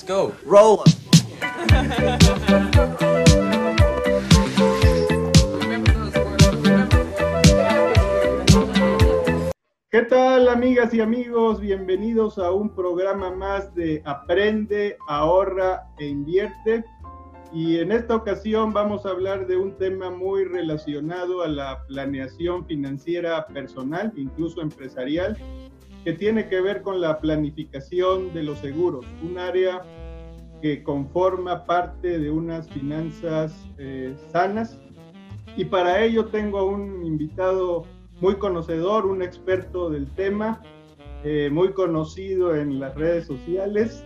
Let's go. Roll. ¿Qué tal amigas y amigos? Bienvenidos a un programa más de Aprende, ahorra e invierte. Y en esta ocasión vamos a hablar de un tema muy relacionado a la planeación financiera personal, incluso empresarial, que tiene que ver con la planificación de los seguros, un área que conforma parte de unas finanzas eh, sanas. Y para ello tengo a un invitado muy conocedor, un experto del tema, eh, muy conocido en las redes sociales.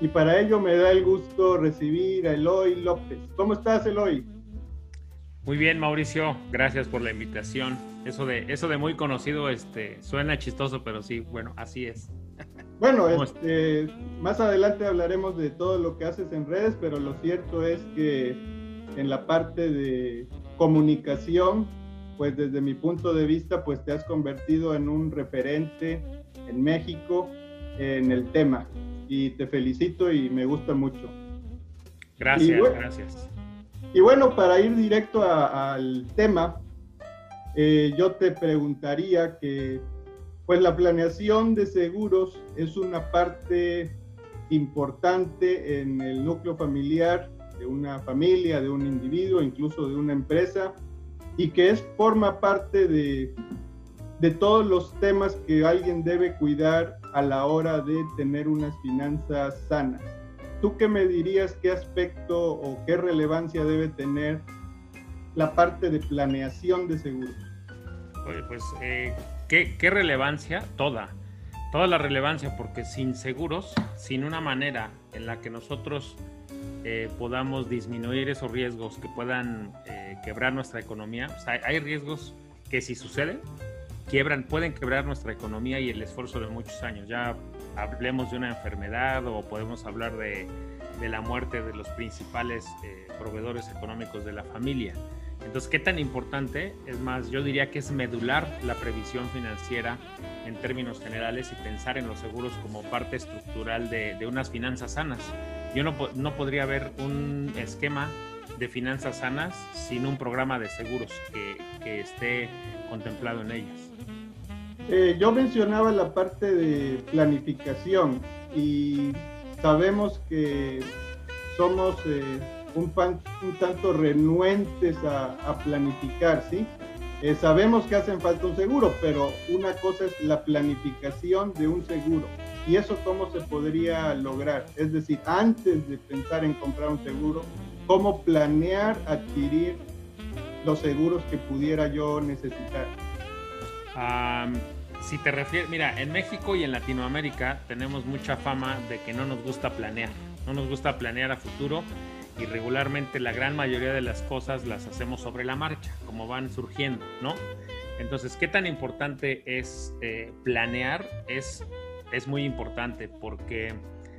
Y para ello me da el gusto recibir a Eloy López. ¿Cómo estás, Eloy? Muy bien, Mauricio. Gracias por la invitación. Eso de, eso de muy conocido este, suena chistoso, pero sí, bueno, así es. Bueno, este, más adelante hablaremos de todo lo que haces en redes, pero lo cierto es que en la parte de comunicación, pues desde mi punto de vista, pues te has convertido en un referente en México en el tema. Y te felicito y me gusta mucho. Gracias, gracias. Y bueno, para ir directo al tema, eh, yo te preguntaría que, pues la planeación de seguros es una parte importante en el núcleo familiar de una familia, de un individuo, incluso de una empresa, y que es, forma parte de, de todos los temas que alguien debe cuidar a la hora de tener unas finanzas sanas. ¿Tú qué me dirías qué aspecto o qué relevancia debe tener la parte de planeación de seguros? Oye, pues, eh, ¿qué, ¿qué, relevancia? Toda. Toda la relevancia, porque sin seguros, sin una manera en la que nosotros eh, podamos disminuir esos riesgos que puedan eh, quebrar nuestra economía, o sea, hay riesgos que si suceden, quiebran, pueden quebrar nuestra economía y el esfuerzo de muchos años. Ya hablemos de una enfermedad o podemos hablar de, de la muerte de los principales eh, proveedores económicos de la familia. Entonces, ¿qué tan importante? Es más, yo diría que es medular la previsión financiera en términos generales y pensar en los seguros como parte estructural de, de unas finanzas sanas. Yo no, no, podría haber un esquema de finanzas sanas sin un programa de seguros que, que esté contemplado en ellas. Eh, yo mencionaba la parte de planificación y sabemos que somos... Eh, un, pan, un tanto renuentes a, a planificar, ¿sí? Eh, sabemos que hacen falta un seguro, pero una cosa es la planificación de un seguro. ¿Y eso cómo se podría lograr? Es decir, antes de pensar en comprar un seguro, ¿cómo planear adquirir los seguros que pudiera yo necesitar? Um, si te refieres, mira, en México y en Latinoamérica tenemos mucha fama de que no nos gusta planear, no nos gusta planear a futuro y regularmente la gran mayoría de las cosas las hacemos sobre la marcha, como van surgiendo, ¿no? Entonces, ¿qué tan importante es eh, planear? Es, es muy importante porque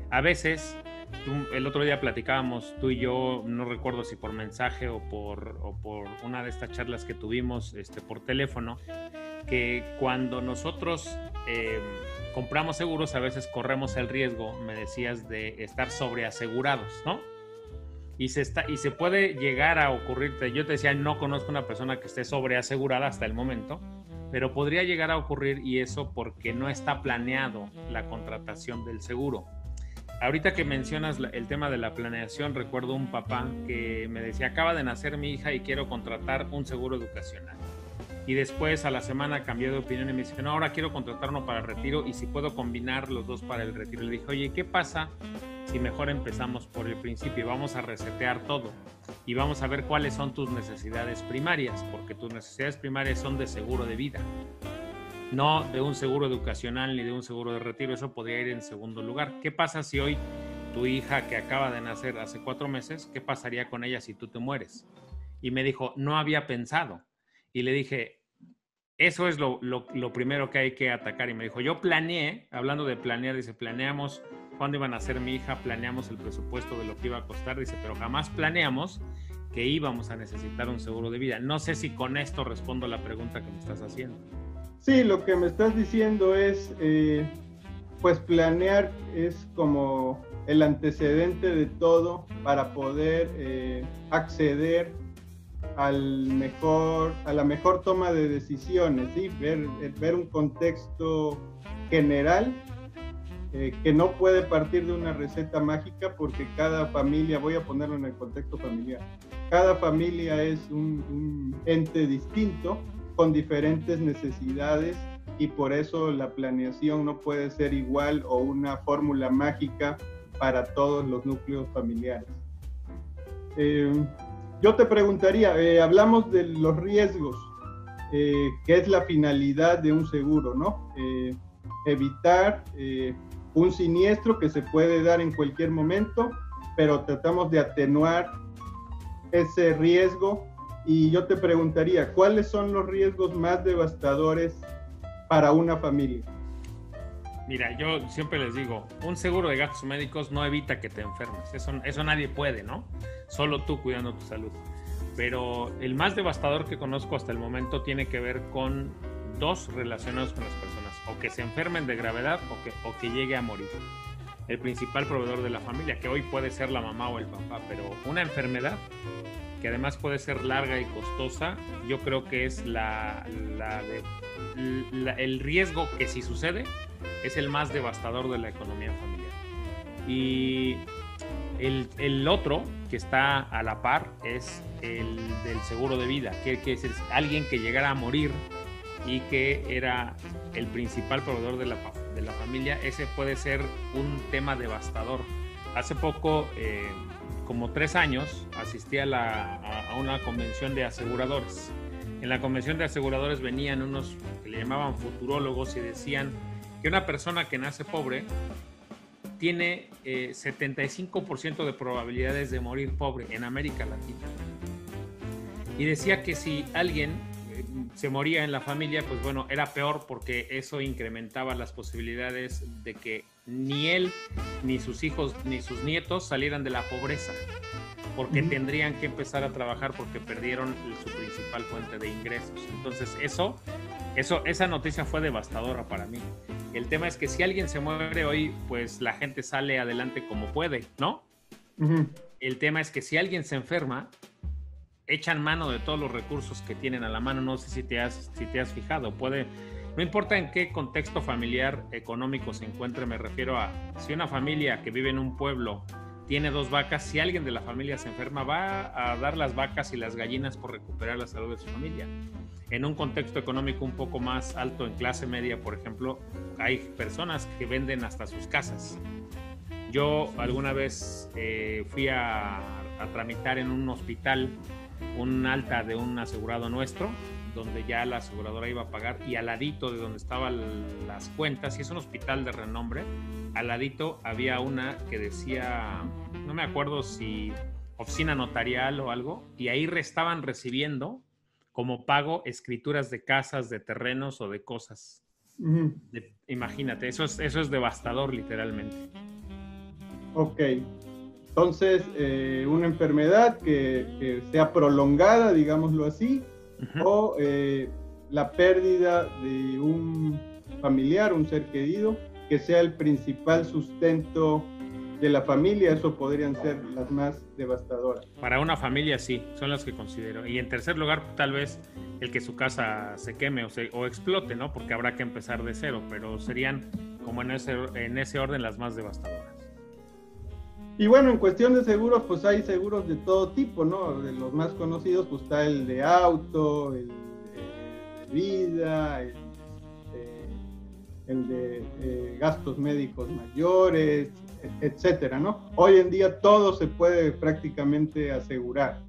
a veces, el otro día platicábamos tú y yo, no recuerdo si por mensaje o por, por una de estas charlas que tuvimos este, por teléfono, que cuando nosotros eh, compramos seguros a veces corremos el riesgo, me decías, de estar sobreasegurados, ¿no? Y se, está, y se puede llegar a ocurrirte. Yo te decía, no conozco una persona que esté sobreasegurada hasta el momento, pero podría llegar a ocurrir y eso porque no está planeado la contratación del seguro. Ahorita que mencionas el tema de la planeación, recuerdo un papá que me decía, acaba de nacer mi hija y quiero contratar un seguro educacional. Y después a la semana cambié de opinión y me dice, no, ahora quiero contratar uno para el retiro y si puedo combinar los dos para el retiro. Le dije, oye, ¿qué pasa si mejor empezamos por el principio y vamos a resetear todo y vamos a ver cuáles son tus necesidades primarias, porque tus necesidades primarias son de seguro de vida, no de un seguro educacional ni de un seguro de retiro, eso podría ir en segundo lugar. ¿Qué pasa si hoy tu hija que acaba de nacer hace cuatro meses, qué pasaría con ella si tú te mueres? Y me dijo, no había pensado. Y le dije, eso es lo, lo, lo primero que hay que atacar. Y me dijo, yo planeé, hablando de planear, dice, planeamos cuándo iban a ser mi hija, planeamos el presupuesto de lo que iba a costar, dice, pero jamás planeamos que íbamos a necesitar un seguro de vida. No sé si con esto respondo la pregunta que me estás haciendo. Sí, lo que me estás diciendo es, eh, pues planear es como el antecedente de todo para poder eh, acceder al mejor, a la mejor toma de decisiones, ¿sí? ver, ver un contexto general eh, que no puede partir de una receta mágica porque cada familia, voy a ponerlo en el contexto familiar, cada familia es un, ente distinto con diferentes necesidades y por eso la planeación no puede ser igual o una fórmula mágica para todos los núcleos familiares. Eh, yo te preguntaría, eh, hablamos de los riesgos, eh, que es la finalidad de un seguro, ¿no? evitar un siniestro que se puede dar en cualquier momento, pero tratamos de atenuar ese riesgo. Y yo te preguntaría, ¿cuáles son los riesgos más devastadores para una familia? Mira, yo siempre les digo, un seguro de gastos médicos no evita que te enfermes, eso, eso nadie puede, ¿no? Solo tú cuidando tu salud. Pero el más devastador que conozco hasta el momento tiene que ver con dos relacionados con las personas o que se enfermen de gravedad o que, o que llegue a morir. El principal proveedor de la familia, que hoy puede ser la mamá o el papá, pero una enfermedad que además puede ser larga y costosa, yo creo que es la, el riesgo que si sucede es el más devastador de la economía familiar. Y el, el, otro que está a la par es el del seguro de vida, que, que es alguien que llegara a morir y que era el principal proveedor de la, de la familia, ese puede ser un tema devastador. Hace poco, eh, como tres años, asistí a, la, a, una convención de aseguradores. En la convención de aseguradores venían unos que le llamaban futurólogos y decían que una persona que nace pobre tiene 75% eh, de probabilidades de morir pobre en América Latina. Y decía que si alguien se moría en la familia, pues bueno, era peor porque eso incrementaba las posibilidades de que ni él, ni sus hijos, ni sus nietos salieran de la pobreza, porque tendrían que empezar a trabajar porque perdieron su principal fuente de ingresos. Entonces, eso, eso, esa noticia fue devastadora para mí. El tema es que si alguien se muere hoy, pues la gente sale adelante como puede, ¿no? El tema es que si alguien se enferma, echan mano de todos los recursos que tienen a la mano. No sé si te has, si te has fijado. Puede, no importa en qué contexto familiar económico se encuentre, me refiero a si una familia que vive en un pueblo tiene dos vacas, si alguien de la familia se enferma, va a dar las vacas y las gallinas por recuperar la salud de su familia. En un contexto económico un poco más alto, en clase media, por ejemplo, hay personas que venden hasta sus casas. Yo alguna vez eh, fui a, a tramitar en un hospital un alta de un asegurado nuestro, donde ya la aseguradora iba a pagar, y al ladito de donde estaban las cuentas, y es un hospital de renombre, al ladito había una que decía, no me acuerdo si oficina notarial o algo, y ahí estaban recibiendo como pago escrituras de casas, de terrenos o de cosas. imagínate, eso es, eso es devastador literalmente. Ok, entonces, eh, una enfermedad que, sea prolongada, digámoslo así, o eh, la pérdida de un familiar, un ser querido, que sea el principal sustento de la familia, eso podrían ser las más devastadoras. Para una familia sí, son las que considero. Y en tercer lugar, tal vez el que su casa se queme o, se, o explote, ¿no? Porque habrá que empezar de cero, pero serían como en ese, en ese orden las más devastadoras. Y bueno, en cuestión de seguros, pues hay seguros de todo tipo, ¿no? De los más conocidos, pues está el de auto, el de vida, el, de eh, gastos médicos mayores, etcétera, ¿no? Hoy en día todo se puede prácticamente asegurar.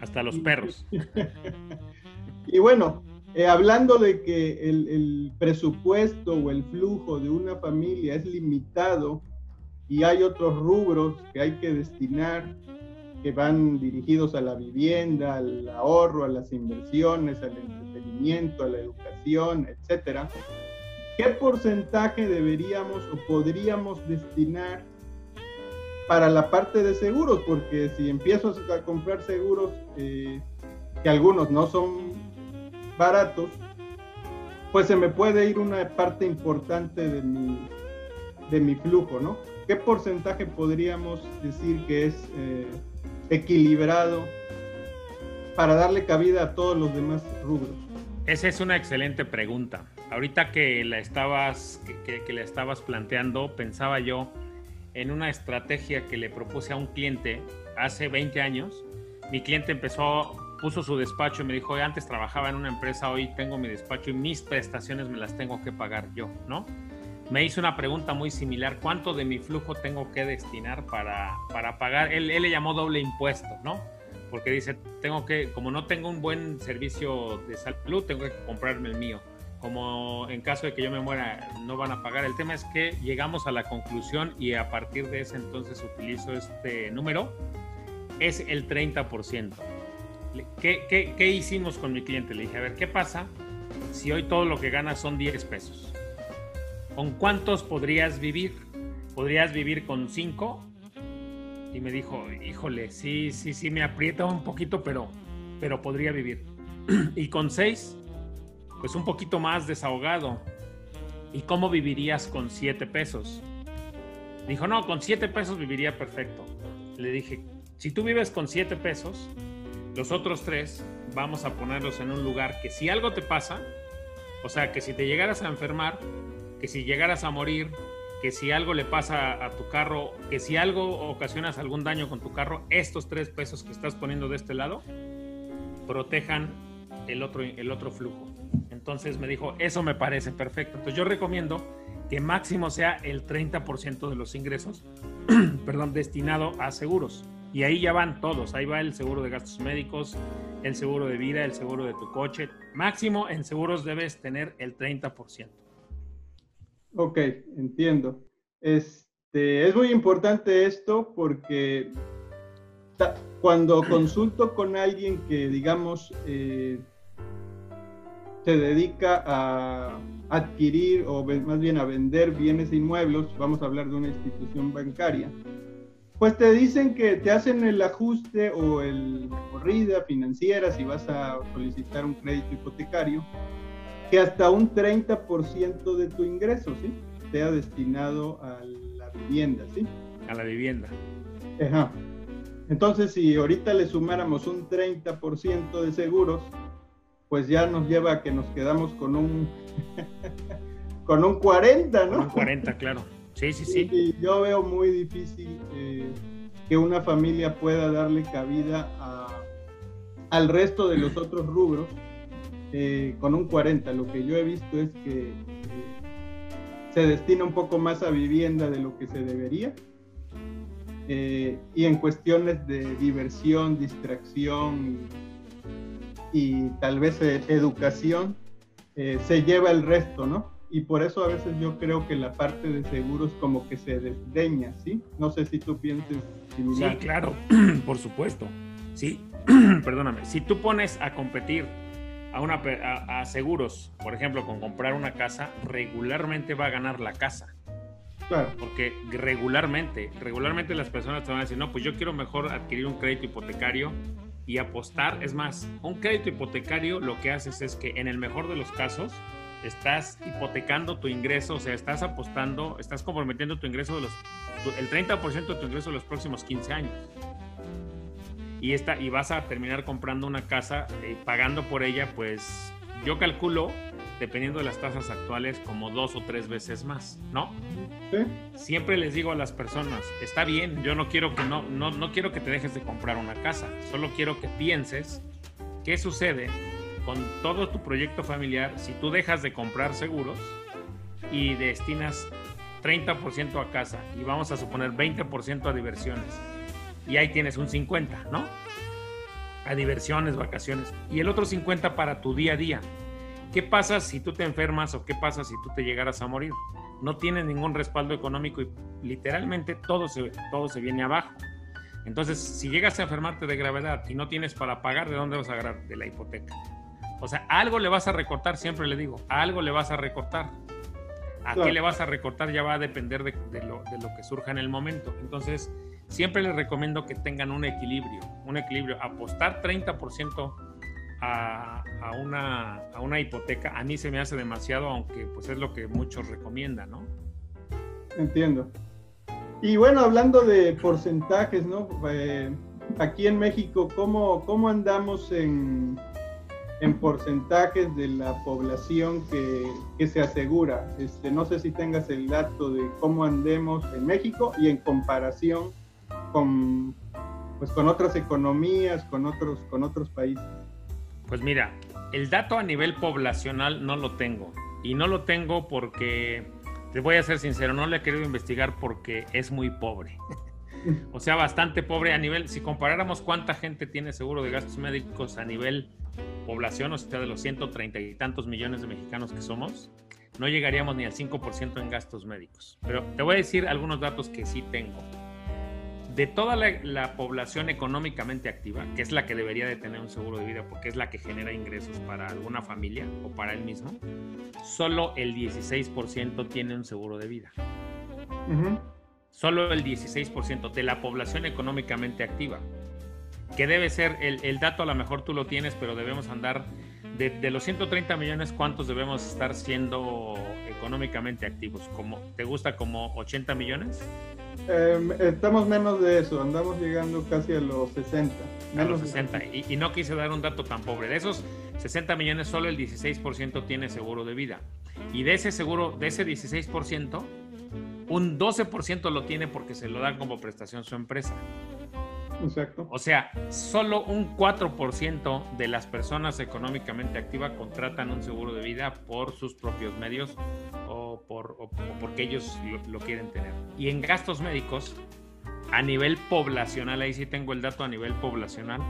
Hasta los perros. y bueno, eh, hablando de que el presupuesto o el flujo de una familia es limitado, y hay otros rubros que hay que destinar que van dirigidos a la vivienda, al ahorro, a las inversiones, al entretenimiento, a la educación, etcétera. ¿Qué porcentaje deberíamos o podríamos destinar para la parte de seguros? Porque si empiezo a comprar seguros, eh, que algunos no son baratos, pues se me puede ir una parte importante de mi, de mi flujo, ¿no? ¿Qué porcentaje podríamos decir que es eh, equilibrado para darle cabida a todos los demás rubros? Esa es una excelente pregunta. Ahorita que la estabas, que, que, la estabas planteando, pensaba yo en una estrategia que le propuse a un cliente hace 20 años. Mi cliente empezó, puso su despacho y me dijo, antes trabajaba en una empresa, hoy tengo mi despacho y mis prestaciones me las tengo que pagar yo, ¿no? Me hizo una pregunta muy similar, ¿cuánto de mi flujo tengo que destinar para, para pagar? Él, le llamó doble impuesto, ¿no? porque dice, tengo que, como no tengo un buen servicio de salud, tengo que comprarme el mío. Como en caso de que yo me muera, no van a pagar. El tema es que llegamos a la conclusión y a partir de ese entonces utilizo este número, es el 30%. ¿Qué, qué, qué hicimos con mi cliente? Le dije, a ver, ¿qué pasa si hoy todo lo que ganas son 10 pesos? ¿Con cuántos podrías vivir? ¿Podrías vivir con 5? y me dijo, híjole, sí, sí, sí, me aprieta un poquito, pero, pero podría vivir. y con seis, pues un poquito más desahogado. ¿Y cómo vivirías con siete pesos? Dijo, no, con siete pesos viviría perfecto. Le dije, si tú vives con siete pesos, los otros tres vamos a ponerlos en un lugar que si algo te pasa, o sea, que si te llegaras a enfermar, que si llegaras a morir, que si algo le pasa a tu carro, que si algo ocasionas algún daño con tu carro, estos tres pesos que estás poniendo de este lado protejan el otro, el otro flujo. Entonces me dijo, eso me parece perfecto. Entonces yo recomiendo que máximo sea el 30% de los ingresos, perdón, destinado a seguros. Y ahí ya van todos, ahí va el seguro de gastos médicos, el seguro de vida, el seguro de tu coche. Máximo en seguros debes tener el 30%. Ok, entiendo. Este, es muy importante esto porque cuando consulto con alguien que, digamos, eh, se dedica a adquirir o más bien a vender bienes inmuebles, vamos a hablar de una institución bancaria, pues te dicen que te hacen el ajuste o el corrida financiera si vas a solicitar un crédito hipotecario que hasta un 30% de tu ingreso, ¿sí? Sea destinado a la vivienda, ¿sí? A la vivienda. Ajá. Entonces, si ahorita le sumáramos un 30% de seguros, pues ya nos lleva a que nos quedamos con un con un 40, ¿no? Con un 40, claro. Sí, sí, sí. Y yo veo muy difícil eh, que una familia pueda darle cabida a, al resto de los otros rubros eh, con un 40. Lo que yo he visto es que eh, se destina un poco más a vivienda de lo que se debería. Eh, y en cuestiones de diversión, distracción y, tal vez educación, se lleva el resto, ¿no? Y por eso a veces yo creo que la parte de seguros como que se desdeña, ¿sí? No sé si tú pienses similar. Sí, claro, por supuesto. Sí, perdóname. Si tú pones a competir a, una, a, seguros, por ejemplo, con comprar una casa, regularmente va a ganar la casa. Claro. Porque regularmente, regularmente las personas te van a decir, no, pues yo quiero mejor adquirir un crédito hipotecario y apostar. Es más, un crédito hipotecario lo que haces es que en el mejor de los casos estás hipotecando tu ingreso, o sea, estás apostando, estás comprometiendo tu ingreso de los, el 30% de tu ingreso de los próximos 15 años y, esta, y vas a terminar comprando una casa eh, pagando por ella, pues yo calculo, dependiendo de las tasas actuales, como dos o tres veces más, ¿no? Siempre les digo a las personas, está bien, yo no quiero que no, no, no quiero que te dejes de comprar una casa, solo quiero que pienses qué sucede con todo tu proyecto familiar si tú dejas de comprar seguros y destinas 30% a casa y vamos a suponer 20% a diversiones y ahí tienes un 50, ¿no? A diversiones, vacaciones. Y el otro 50 para tu día a día. ¿Qué pasa si tú te enfermas o qué pasa si tú te llegaras a morir? No tienes ningún respaldo económico y literalmente todo se, todo se viene abajo. Entonces, si llegas a enfermarte de gravedad y no tienes para pagar, ¿de dónde vas a agarrar? De la hipoteca. O sea, algo le vas a recortar, siempre le digo, algo le vas a recortar. ¿A qué le vas a recortar? Ya va a depender de, lo, de lo que surja en el momento. Entonces, siempre les recomiendo que tengan un equilibrio, un equilibrio. Apostar 30% a, una, hipoteca a mí se me hace demasiado, aunque pues es lo que muchos recomiendan, ¿no? Entiendo. Y bueno, hablando de porcentajes, ¿no? Eh, aquí en México, ¿cómo, cómo andamos en, en porcentajes de la población que, que, se asegura? Este, no sé si tengas el dato de cómo andemos en México y en comparación con, pues, con otras economías, con otros, con otros países. Pues mira, el dato a nivel poblacional no lo tengo. Y no lo tengo porque, te voy a ser sincero, no le he querido investigar porque es muy pobre. o sea, bastante pobre a nivel, si comparáramos cuánta gente tiene seguro de gastos médicos a nivel población, o sea, de los 130 y tantos millones de mexicanos que somos, no llegaríamos ni al 5% en gastos médicos. Pero te voy a decir algunos datos que sí tengo de toda la, población económicamente activa, que es la que debería de tener un seguro de vida porque es la que genera ingresos para alguna familia o para él mismo, solo el 16% tiene un seguro de vida. Solo el 16% de la población económicamente activa, que debe ser, el, dato a lo mejor tú lo tienes, pero debemos andar, de, de los 130 millones, ¿cuántos debemos estar siendo económicamente activos? Como, ¿Te gusta como 80 millones? Em, estamos menos de eso, andamos llegando casi a los 60. A los 60. Y, y, no quise dar un dato tan pobre. De esos 60 millones, solo el 16% tiene seguro de vida. Y de ese seguro, de ese 16%, un 12% lo tiene porque se lo da como prestación su empresa. Exacto. O sea, solo un 4% de las personas económicamente activas contratan un seguro de vida por sus propios medios o, por, porque ellos lo, quieren tener. Y en gastos médicos, a nivel poblacional, ahí sí tengo el dato a nivel poblacional,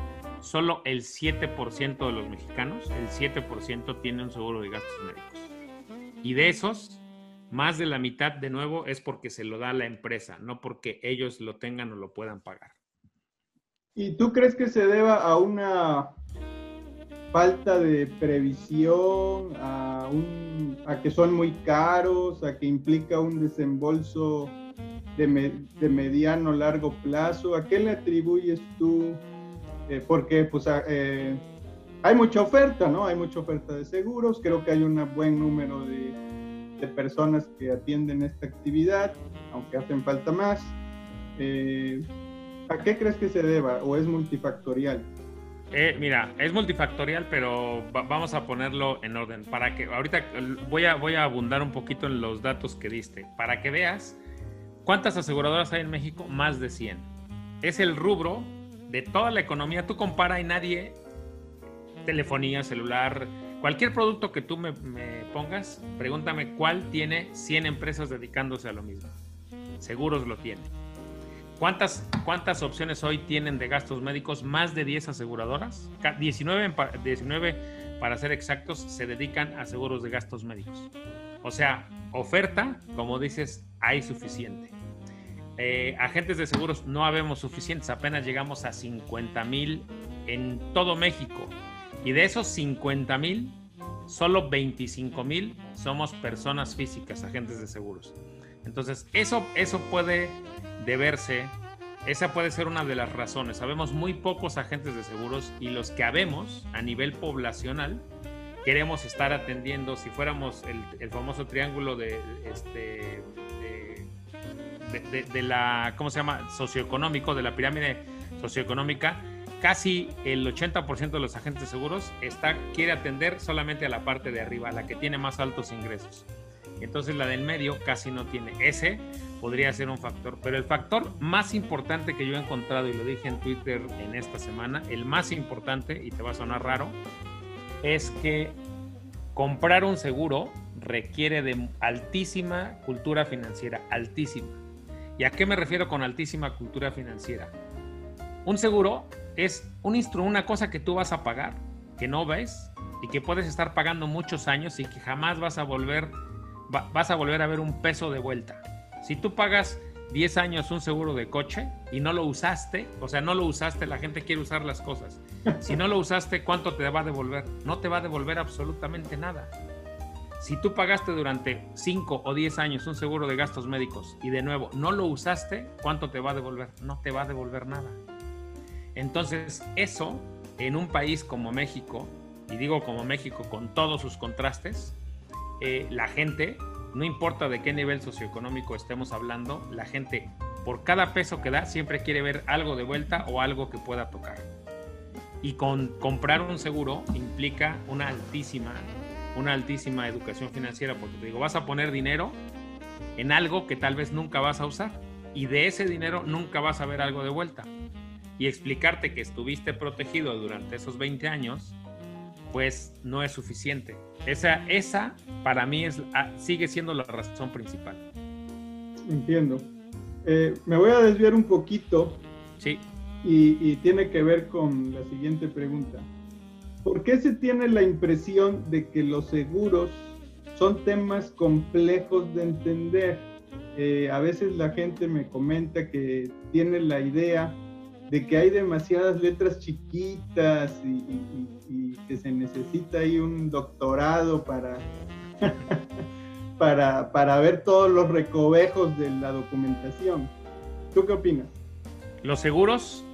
solo el 7% de los mexicanos, el 7% tiene un seguro de gastos médicos. Y de esos, más de la mitad, de nuevo, es porque se lo da la empresa, no porque ellos lo tengan o lo puedan pagar. ¿Y tú crees que se deba a una falta de previsión, a, un, a que son muy caros, a que implica un desembolso de, de mediano largo plazo? ¿A qué le atribuyes tú? Eh, porque pues eh, hay mucha oferta, ¿no? Hay mucha oferta de seguros, creo que hay un buen número de, de personas que atienden esta actividad, aunque hacen falta más. Eh, ¿A qué crees que se deba o es multifactorial? Eh, mira, es multifactorial, pero vamos a ponerlo en orden. Para que ahorita voy a, voy a abundar un poquito en los datos que diste. Para que veas cuántas aseguradoras hay en México, más de 100. Es el rubro de toda la economía. Tú compara y nadie, telefonía, celular, cualquier producto que tú me, pongas, pregúntame cuál tiene 100 empresas dedicándose a lo mismo. Seguros lo tienen. ¿Cuántas, ¿Cuántas opciones hoy tienen de gastos médicos? Más de 10 aseguradoras. 19, 19 para ser exactos se dedican a seguros de gastos médicos. O sea, oferta, como dices, hay suficiente. Eh, agentes de seguros no habemos suficientes, apenas llegamos a 50 mil en todo México. Y de esos 50 mil, solo 25 mil somos personas físicas, agentes de seguros. Entonces, eso, eso puede deberse, esa puede ser una de las razones. Sabemos muy pocos agentes de seguros y los que habemos a nivel poblacional queremos estar atendiendo, si fuéramos el, famoso triángulo de, este, de, la, ¿cómo se llama? Socioeconómico, de la pirámide socioeconómica, casi el 80% de los agentes de seguros está, quiere atender solamente a la parte de arriba, a la que tiene más altos ingresos. Entonces la del medio casi no tiene. Ese podría ser un factor. Pero el factor más importante que yo he encontrado, y lo dije en Twitter en esta semana, el más importante, y te va a sonar raro, es que comprar un seguro requiere de altísima cultura financiera, altísima. ¿Y a qué me refiero con altísima cultura financiera? Un seguro es un una cosa que tú vas a pagar, que no ves y que puedes estar pagando muchos años y que jamás vas a volver vas a volver a ver un peso de vuelta. Si tú pagas 10 años un seguro de coche y no lo usaste, o sea, no lo usaste, la gente quiere usar las cosas. Si no lo usaste, ¿cuánto te va a devolver? No te va a devolver absolutamente nada. Si tú pagaste durante 5 o 10 años un seguro de gastos médicos y de nuevo no lo usaste, ¿cuánto te va a devolver? No te va a devolver nada. Entonces, eso en un país como México, y digo como México con todos sus contrastes, eh, la gente, no importa de qué nivel socioeconómico estemos hablando, la gente por cada peso que da, siempre quiere ver algo de vuelta o algo que pueda tocar. Y con comprar un seguro implica una altísima, una altísima educación financiera, porque te digo, vas a poner dinero en algo que tal vez nunca vas a usar y de ese dinero nunca vas a ver algo de vuelta. Y explicarte que estuviste protegido durante esos 20 años, pues no es suficiente. Esa, esa para mí es, ah, sigue siendo la razón principal. Entiendo. Eh, me voy a desviar un poquito. Sí. Y, tiene que ver con la siguiente pregunta. ¿Por qué se tiene la impresión de que los seguros son temas complejos de entender? Eh, a veces la gente me comenta que tiene la idea de que hay demasiadas letras chiquitas y, y que se necesita ahí un doctorado para para, para ver todos los recovejos de la documentación. ¿Tú qué opinas? Los seguros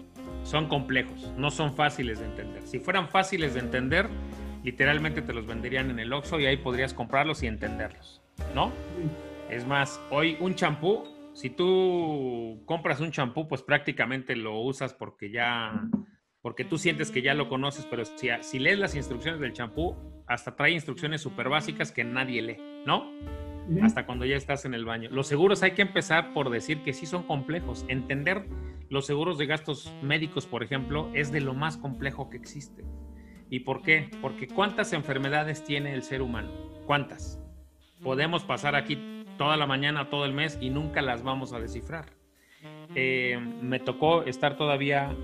son complejos, no son fáciles de entender. Si fueran fáciles de entender, literalmente te los venderían en el Oxxo y ahí podrías comprarlos y entenderlos, ¿no? Es más, hoy un champú, si tú compras un champú, pues prácticamente lo usas porque ya, porque tú sientes que ya lo conoces, pero si, si lees las instrucciones del champú, hasta trae instrucciones súper básicas que nadie lee, ¿no? Hasta cuando ya estás en el baño. Los seguros hay que empezar por decir que sí son complejos. Entender los seguros de gastos médicos, por ejemplo, es de lo más complejo que existe. ¿Y por qué? Porque ¿cuántas enfermedades tiene el ser humano? ¿Cuántas? Podemos pasar aquí toda la mañana, todo el mes y nunca las vamos a descifrar. Eh, me tocó estar todavía,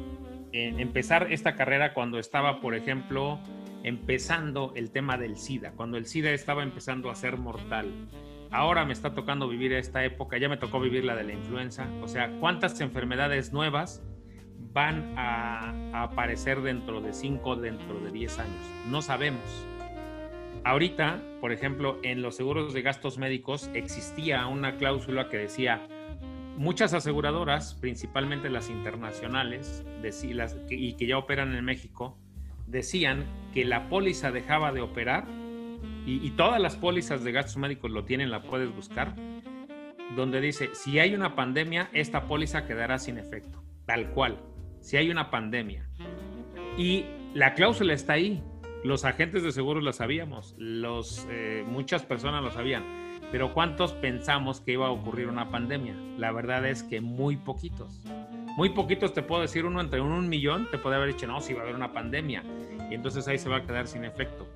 empezar esta carrera cuando estaba, por ejemplo, empezando el tema del SIDA, cuando el SIDA estaba empezando a ser mortal. Ahora me está tocando vivir esta época, ya me tocó vivir la de la influenza. O sea, ¿cuántas enfermedades nuevas van a, aparecer dentro de 5, dentro de 10 años? No sabemos. Ahorita, por ejemplo, en los seguros de gastos médicos existía una cláusula que decía, muchas aseguradoras, principalmente las internacionales y que ya operan en México, decían que la póliza dejaba de operar, y, todas las pólizas de gastos médicos lo tienen, la puedes buscar, donde dice, si hay una pandemia, esta póliza quedará sin efecto, tal cual, si hay una pandemia. Y la cláusula está ahí, los agentes de seguros lo sabíamos, los, eh, muchas personas lo sabían, pero ¿cuántos pensamos que iba a ocurrir una pandemia? La verdad es que muy poquitos. Muy poquitos te puedo decir, uno entre un, millón te puede haber dicho, no, si va a haber una pandemia. Y entonces ahí se va a quedar sin efecto.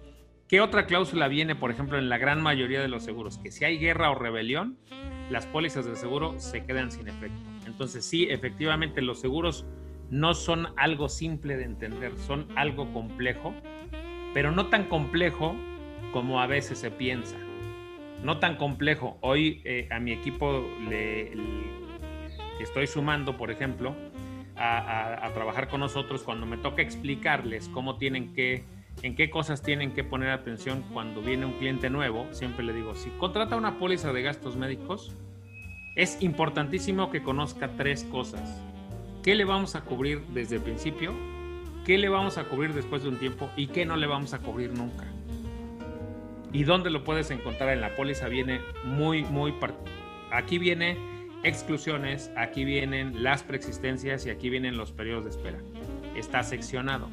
¿Qué otra cláusula viene, por ejemplo, en la gran mayoría de los seguros? Que si hay guerra o rebelión, las pólizas de seguro se quedan sin efecto. Entonces sí, efectivamente los seguros no son algo simple de entender, son algo complejo, pero no tan complejo como a veces se piensa. No tan complejo. Hoy eh, a mi equipo le estoy sumando, por ejemplo, a, trabajar con nosotros cuando me toca explicarles cómo tienen que, en qué cosas tienen que poner atención cuando viene un cliente nuevo, siempre le digo, si contrata una póliza de gastos médicos, es importantísimo que conozca tres cosas. ¿Qué le vamos a cubrir desde el principio? ¿Qué le vamos a cubrir después de un tiempo? ¿Y qué no le vamos a cubrir nunca? ¿Y dónde lo puedes encontrar en la póliza? Viene muy, muy... Aquí viene exclusiones, aquí vienen las preexistencias y aquí vienen los periodos de espera. Está seccionado.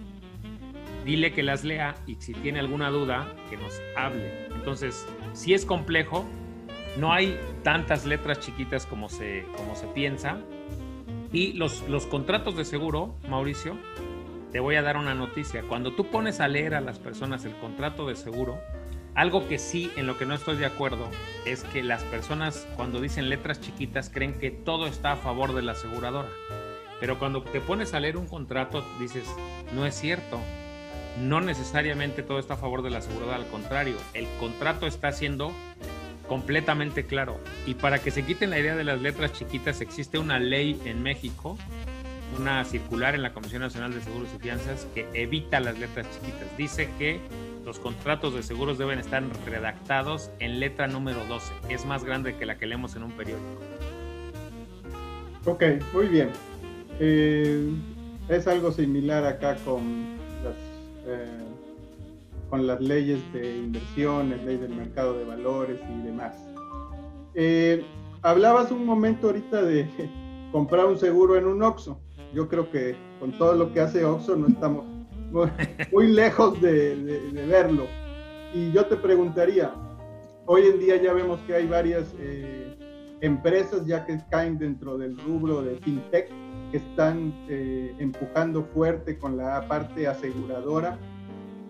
Dile que las lea y si tiene alguna duda, que nos hable. Entonces, si es complejo, no hay tantas letras chiquitas como se, como se piensa. Y los, los contratos de seguro, Mauricio, te voy a dar una noticia. Cuando tú pones a leer a las personas el contrato de seguro, algo que sí, en lo que no estoy de acuerdo, es que las personas cuando dicen letras chiquitas creen que todo está a favor de la aseguradora. Pero cuando te pones a leer un contrato, dices, no es cierto. No necesariamente todo está a favor de la aseguradora, al contrario, el contrato está siendo completamente claro. Y para que se quiten la idea de las letras chiquitas, existe una ley en México, una circular en la Comisión Nacional de Seguros y Fianzas que evita las letras chiquitas. Dice que los contratos de seguros deben estar redactados en letra número 12. Es más grande que la que leemos en un periódico. Ok, muy bien. Eh, es algo similar acá con las, eh, con las leyes de inversiones, ley del mercado de valores y demás. Eh, hablabas un momento ahorita de, comprar un seguro en un OXO. Yo creo que con todo lo que hace OXO no estamos muy, lejos de, verlo. Y yo te preguntaría, hoy en día ya vemos que hay varias eh, empresas ya que caen dentro del rubro de fintech que están eh, empujando fuerte con la parte aseguradora.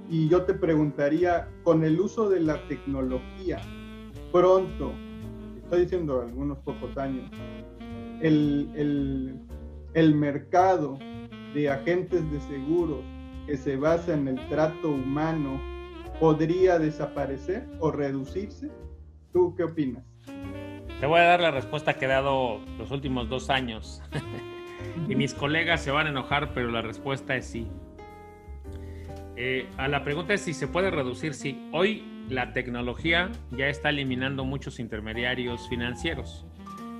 Y yo te preguntaría, con el uso de la tecnología, pronto, estoy diciendo algunos pocos años, el, el, el mercado de agentes de seguros que se basa en el trato humano podría desaparecer o reducirse? ¿Tú qué opinas? Te voy a dar la respuesta que he dado los últimos dos años. y mis colegas se van a enojar, pero la respuesta es sí. Eh, a la pregunta es si se puede reducir, sí. Hoy la tecnología ya está eliminando muchos intermediarios financieros.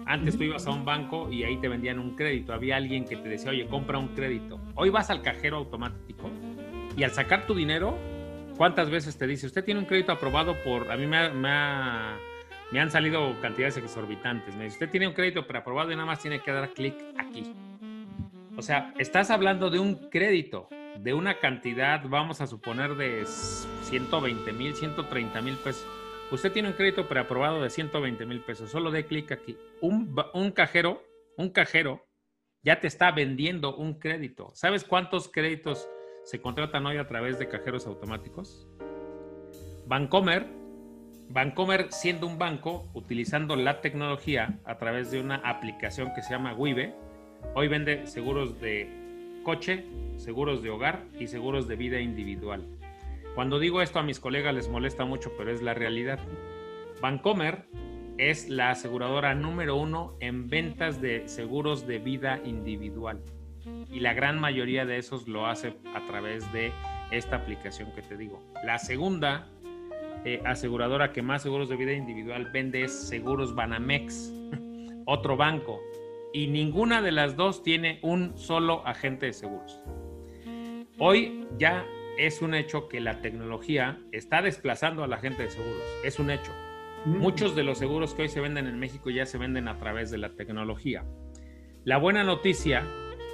Antes tú ibas a un banco y ahí te vendían un crédito. Había alguien que te decía, oye, compra un crédito. Hoy vas al cajero automático y al sacar tu dinero, ¿cuántas veces te dice, usted tiene un crédito aprobado por, a mí me, me han salido cantidades exorbitantes. Me dice, usted tiene un crédito preaprobado y nada más tiene que dar clic aquí. O sea, estás hablando de un crédito, de una cantidad, vamos a suponer, de 120 mil, 130 mil pesos Usted tiene un crédito preaprobado de 120 mil pesos. Solo dé clic aquí. Un, cajero, un cajero ya te está vendiendo un crédito. ¿Sabes cuántos créditos se contratan hoy a través de cajeros automáticos? Bancomer, Bancomer siendo un banco, utilizando la tecnología a través de una aplicación que se llama Wibe, hoy vende seguros de coche, seguros de hogar y seguros de vida individual. Cuando digo esto a mis colegas les molesta mucho, pero es la realidad. Bancomer es la aseguradora número uno en ventas de seguros de vida individual. Y la gran mayoría de esos lo hace a través de esta aplicación que te digo. La segunda eh, aseguradora que más seguros de vida individual vende es Seguros Banamex, otro banco. Y ninguna de las dos tiene un solo agente de seguros. Hoy ya es un hecho que la tecnología está desplazando a la gente de seguros. Es un hecho. Mm. Muchos de los seguros que hoy se venden en México ya se venden a través de la tecnología. La buena noticia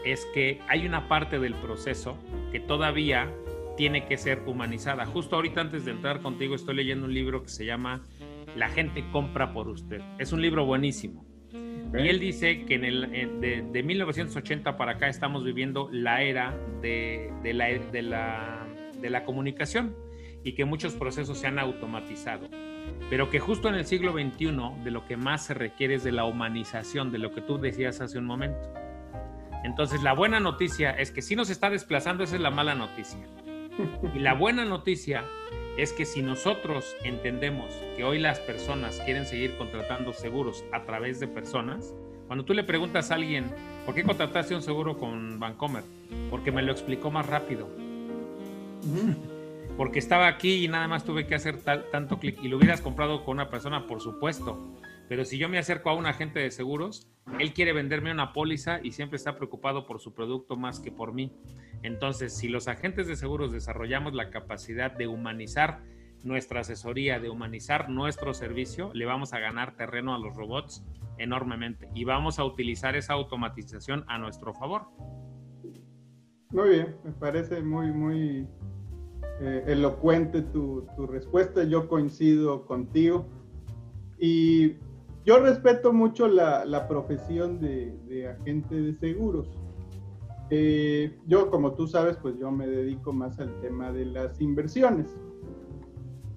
es que hay una parte del proceso que todavía tiene que ser humanizada. Justo ahorita antes de entrar contigo estoy leyendo un libro que se llama La gente compra por usted. Es un libro buenísimo. Y él dice que en el, de, 1980 para acá estamos viviendo la era de, la, de la de la comunicación y que muchos procesos se han automatizado, pero que justo en el siglo XXI de lo que más se requiere es de la humanización, de lo que tú decías hace un momento. Entonces la buena noticia es que si nos está desplazando, esa es la mala noticia. Y la buena noticia es que si nosotros entendemos que hoy las personas quieren seguir contratando seguros a través de personas, cuando tú le preguntas a alguien, ¿por qué contrataste un seguro con Bancomer? Porque me lo explicó más rápido porque estaba aquí y nada más tuve que hacer tanto clic. Y lo hubieras comprado con una persona, por supuesto. Pero si yo me acerco a un agente de seguros, él quiere venderme una póliza y siempre está preocupado por su producto más que por mí. Entonces, si los agentes de seguros desarrollamos la capacidad de humanizar nuestra asesoría, de humanizar nuestro servicio, le vamos a ganar terreno a los robots enormemente y vamos a utilizar esa automatización a nuestro favor. Muy bien, me parece muy, muy eh, elocuente tu, tu, respuesta, yo coincido contigo. Y yo respeto mucho la, la profesión de, de, agente de seguros. Eh, yo, como tú sabes, pues yo me dedico más al tema de las inversiones.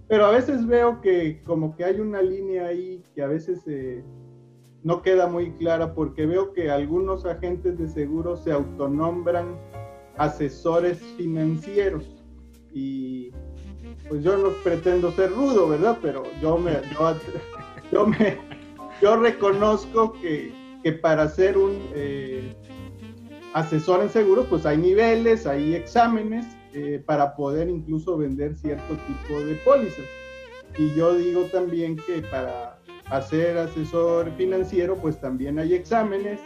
Pero a veces veo que como que hay una línea ahí que a veces eh, no queda muy clara porque veo que algunos agentes de seguros se autonombran asesores financieros y pues yo no pretendo ser rudo, ¿verdad? Pero yo me, yo, me, yo reconozco que, que para ser un eh, asesor en seguros, pues hay niveles, hay exámenes eh, para poder incluso vender cierto tipo de pólizas. Y yo digo también que para hacer asesor financiero, pues también hay exámenes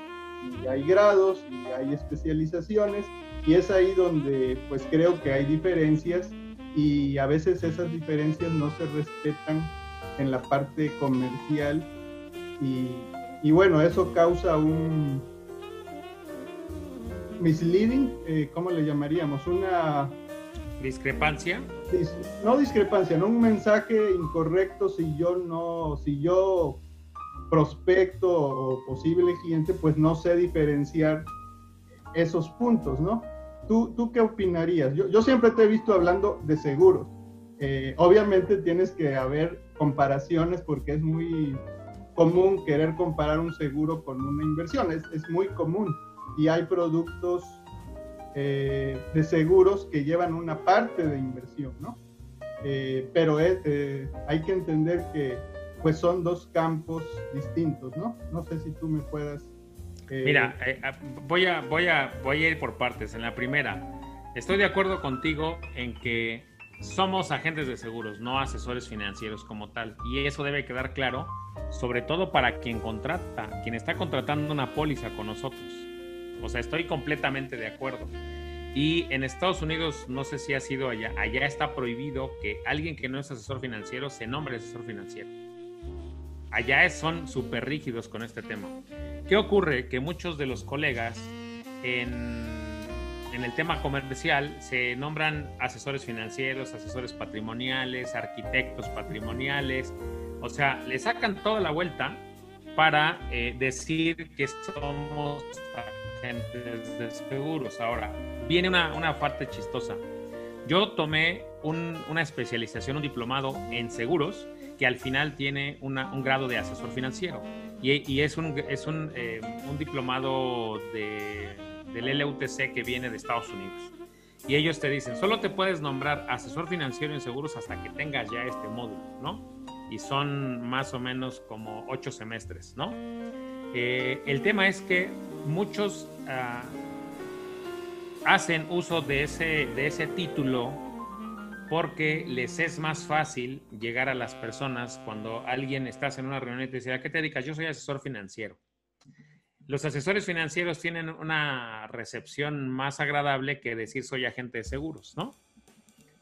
y hay grados y hay especializaciones y es ahí donde pues creo que hay diferencias y a veces esas diferencias no se respetan en la parte comercial y, y bueno, eso causa un, misleading, eh, ¿cómo le llamaríamos? Una discrepancia. no discrepancia, no un mensaje incorrecto si yo no, si yo prospecto o posible cliente, pues no sé diferenciar esos puntos, ¿no? ¿Tú, tú qué opinarías? Yo, yo siempre te he visto hablando de seguros. Eh, obviamente tienes que haber comparaciones porque es muy común querer comparar un seguro con una inversión, es, es muy común y hay productos eh, de seguros que llevan una parte de inversión, ¿no? Eh, pero hay que entender que pues son dos campos distintos, ¿no? No sé si tú me puedas eh, Mira, eh, ah, voy, a, voy, a, voy a ir por partes. En la primera, estoy de acuerdo contigo en que somos agentes de seguros, no asesores financieros como tal. Y eso debe quedar claro, sobre todo para quien contrata, quien está contratando una póliza con nosotros. O sea, estoy completamente de acuerdo. Y en Estados Unidos, no sé si ha sido allá, allá está prohibido que alguien que no es asesor financiero se nombre asesor financiero. Allá son súper rígidos con este tema. ¿Qué ocurre? Que muchos de los colegas en, el tema comercial se nombran asesores financieros, asesores patrimoniales, arquitectos patrimoniales, o sea, le sacan toda la vuelta para eh, decir que somos agentes de seguros. Ahora, viene una, una parte chistosa. Yo tomé una especialización, un diplomado en seguros, que al final tiene un grado de asesor financiero. Y, es, un, es un, eh, un diplomado de, del LUTC que viene de Estados Unidos. Y ellos te dicen, solo te puedes nombrar asesor financiero en seguros hasta que tengas ya este módulo, ¿no? Y son más o menos como ocho semestres, ¿no? Eh, el tema es que muchos ah, hacen uso de ese, de ese título porque les es más fácil llegar a las personas cuando alguien estás en una reunión y te dice, ¿a qué te dedicas? Yo soy asesor financiero. Los asesores financieros tienen una recepción más agradable que decir soy agente de seguros, ¿no?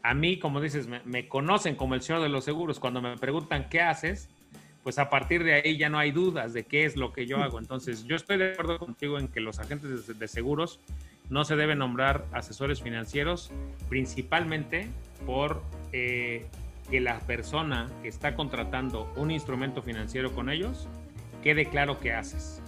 A mí, como dices, me, conocen como el señor de los seguros. Cuando me preguntan qué haces, pues a partir de ahí ya no hay dudas de qué es lo que yo hago. Entonces, yo estoy de acuerdo contigo en que los agentes de seguros no se deben nombrar asesores financieros, principalmente por eh, que la persona que está contratando un instrumento financiero con ellos quede claro qué haces.